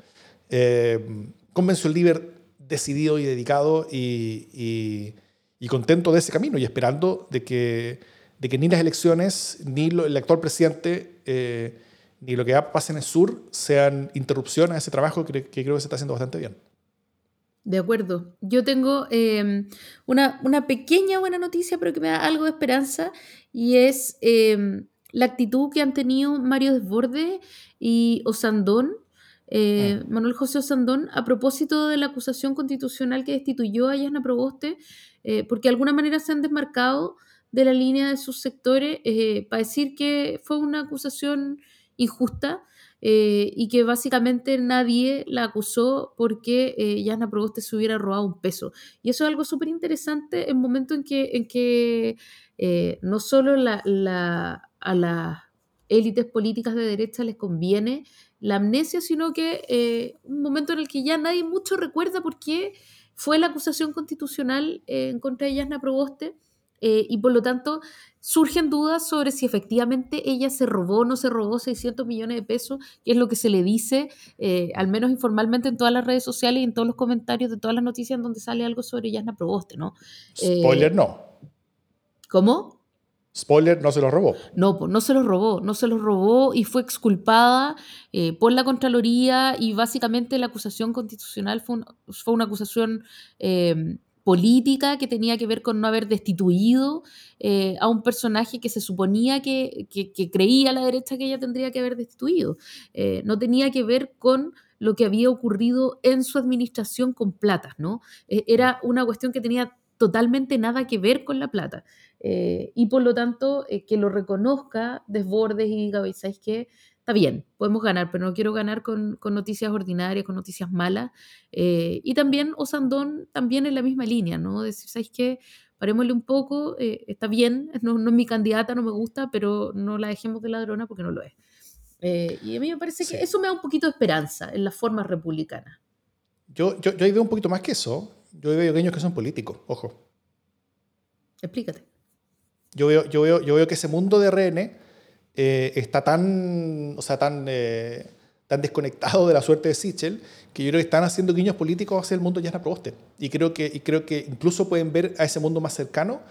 Eh, Convención Liber decidido y dedicado y, y, contento de ese camino y esperando de que, de que ni las elecciones, ni el actual presidente, eh, ni lo que pase en el sur sean interrupción a ese trabajo que, que, creo que se está haciendo bastante bien. De acuerdo. Yo tengo eh, una, una, pequeña buena noticia, pero que me da algo de esperanza, y es la actitud que han tenido Mario Desbordes y Osandón, eh, ah. Manuel José Osandón, a propósito de la acusación constitucional que destituyó a Yasna Proboste, eh, porque de alguna manera se han desmarcado de la línea de sus sectores eh, para decir que fue una acusación injusta y que básicamente nadie la acusó porque Yasna Proboste se hubiera robado un peso. Y eso es algo súper interesante en momento en que, en que no solo la a las élites políticas de derecha les conviene la amnesia, sino que eh, un momento en el que ya nadie mucho recuerda por qué fue la acusación constitucional eh, en contra de Yasna Proboste, eh, y por lo tanto surgen dudas sobre si efectivamente ella se robó o no se robó 600 millones de pesos, que es lo que se le dice, al menos informalmente en todas las redes sociales y en todos los comentarios de todas las noticias en donde sale algo sobre Yasna Proboste, ¿no? Spoiler, no. ¿Cómo? Spoiler, no se lo robó. No, no se lo robó, no se lo robó y fue exculpada eh, por la Contraloría y básicamente la acusación constitucional fue, fue una acusación em, política que tenía que ver con no haber destituido eh, a un personaje que se suponía que, que, creía la derecha que ella tendría que haber destituido. Eh, no tenía que ver con lo que había ocurrido en su administración con platas, ¿no? era una cuestión que tenía totalmente nada que ver con la plata. Eh, y por lo tanto, eh, que lo reconozca Desbordes y diga, ¿sabes qué? Está bien, podemos ganar, pero no quiero ganar con, con noticias ordinarias, con noticias malas. Eh, y también Osandón, también en la misma línea, ¿no? Decir, ¿sabes qué? Parémosle un poco, está bien, [LAUGHS] no, no, es mi candidata, no me gusta, pero no la dejemos de ladrona porque no lo es. y a mí me parece que eso me da un poquito de esperanza en la forma republicana. Yo, yo, yo ahí veo un poquito más que eso. Yo veo aquellos que son políticos, ojo. Explícate. Yo veo, yo veo, yo veo que ese mundo de RN eh, está tan, o sea, tan, eh, tan desconectado de la suerte de Sichel que yo creo que están haciendo guiños políticos hacia el mundo ya Proboste. Y creo, que, y creo que incluso pueden ver a ese mundo más cercano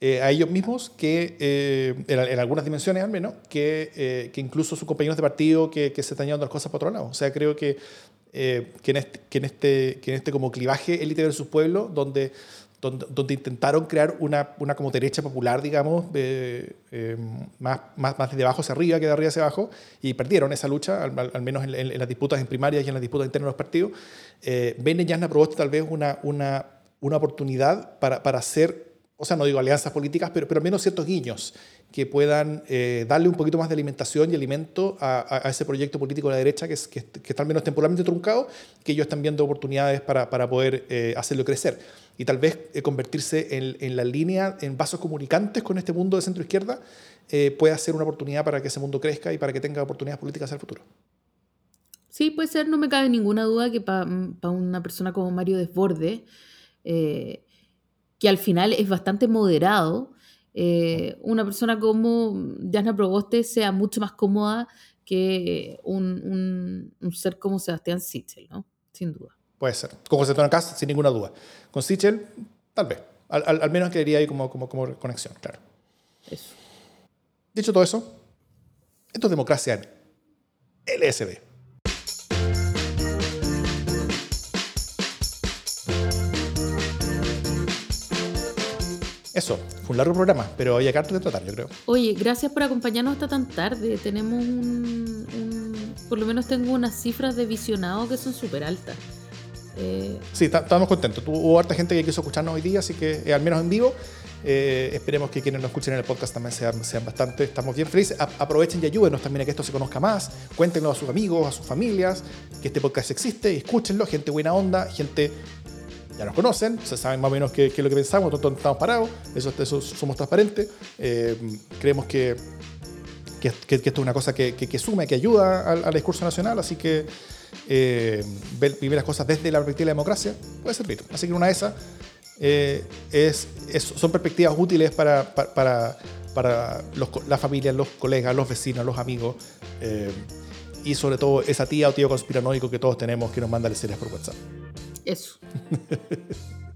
eh, a ellos mismos que, en, algunas dimensiones al menos, que, que incluso sus compañeros de partido que, que se están llevando las cosas para otro lado. O sea, creo que, que, en este, que, en este, que en este como clivaje élite versus pueblo, donde donde, intentaron crear una, una, como derecha popular, digamos, eh, más, más, más, de abajo hacia arriba que de arriba hacia abajo, y perdieron esa lucha, al, menos en, las disputas en primarias y en las disputas internas de los partidos. Eh, ven en Jasna Proboste tal vez una, una, una oportunidad para, para hacer, o sea, no digo alianzas políticas, pero, pero al menos ciertos guiños que puedan eh, darle un poquito más de alimentación y alimento a, a, ese proyecto político de la derecha que, es, que, que, está al menos temporalmente truncado, que ellos están viendo oportunidades para, para poder hacerlo crecer y tal vez eh, convertirse en, en, la línea, en vasos comunicantes con este mundo de centro izquierda, eh, pueda ser una oportunidad para que ese mundo crezca y para que tenga oportunidades políticas hacia el futuro. Sí, puede ser, no me cabe ninguna duda que para una persona como Mario Desborde, eh, que al final es bastante moderado, eh, una persona como Jasna Proboste sea mucho más cómoda que un, ser como Sebastián Sichel, ¿no? Sin duda. Puede ser. Con José Antonio Cast, sin ninguna duda. Con Sichel, tal vez. Al, menos quedaría ahí como, como, como conexión, claro. Eso. Dicho todo eso, esto es democracia en LSD. Eso, fue un largo programa, pero hay acá de tratar, yo creo. Oye, gracias por acompañarnos hasta tan tarde. Tenemos un, por lo menos tengo unas cifras de visionado que son súper altas. Eh, sí, estamos contentos. Hubo harta gente que quiso escucharnos hoy día, así que eh, al menos en vivo. Eh, esperemos que quienes nos escuchen en el podcast también sean, sean bastante. Estamos bien felices. aprovechen y ayúdenos también a que esto se conozca más. Cuéntenlo a sus amigos, a sus familias, que este podcast existe. Escúchenlo. Gente buena onda, gente ya nos conocen, se saben más o menos qué, es lo que pensamos, dónde estamos parados, eso, eso somos transparentes. Eh, creemos que, que, esto es una cosa que, que, suma que ayuda al, discurso nacional, así que eh, ver, las cosas desde la perspectiva de la democracia puede servir. Así que una de esas eh, es, son perspectivas útiles para, para, para, los, la familia, los colegas, los vecinos, los amigos. y sobre todo esa tía o tío conspiranoico que todos tenemos que nos manda series por WhatsApp. Eso. [LAUGHS]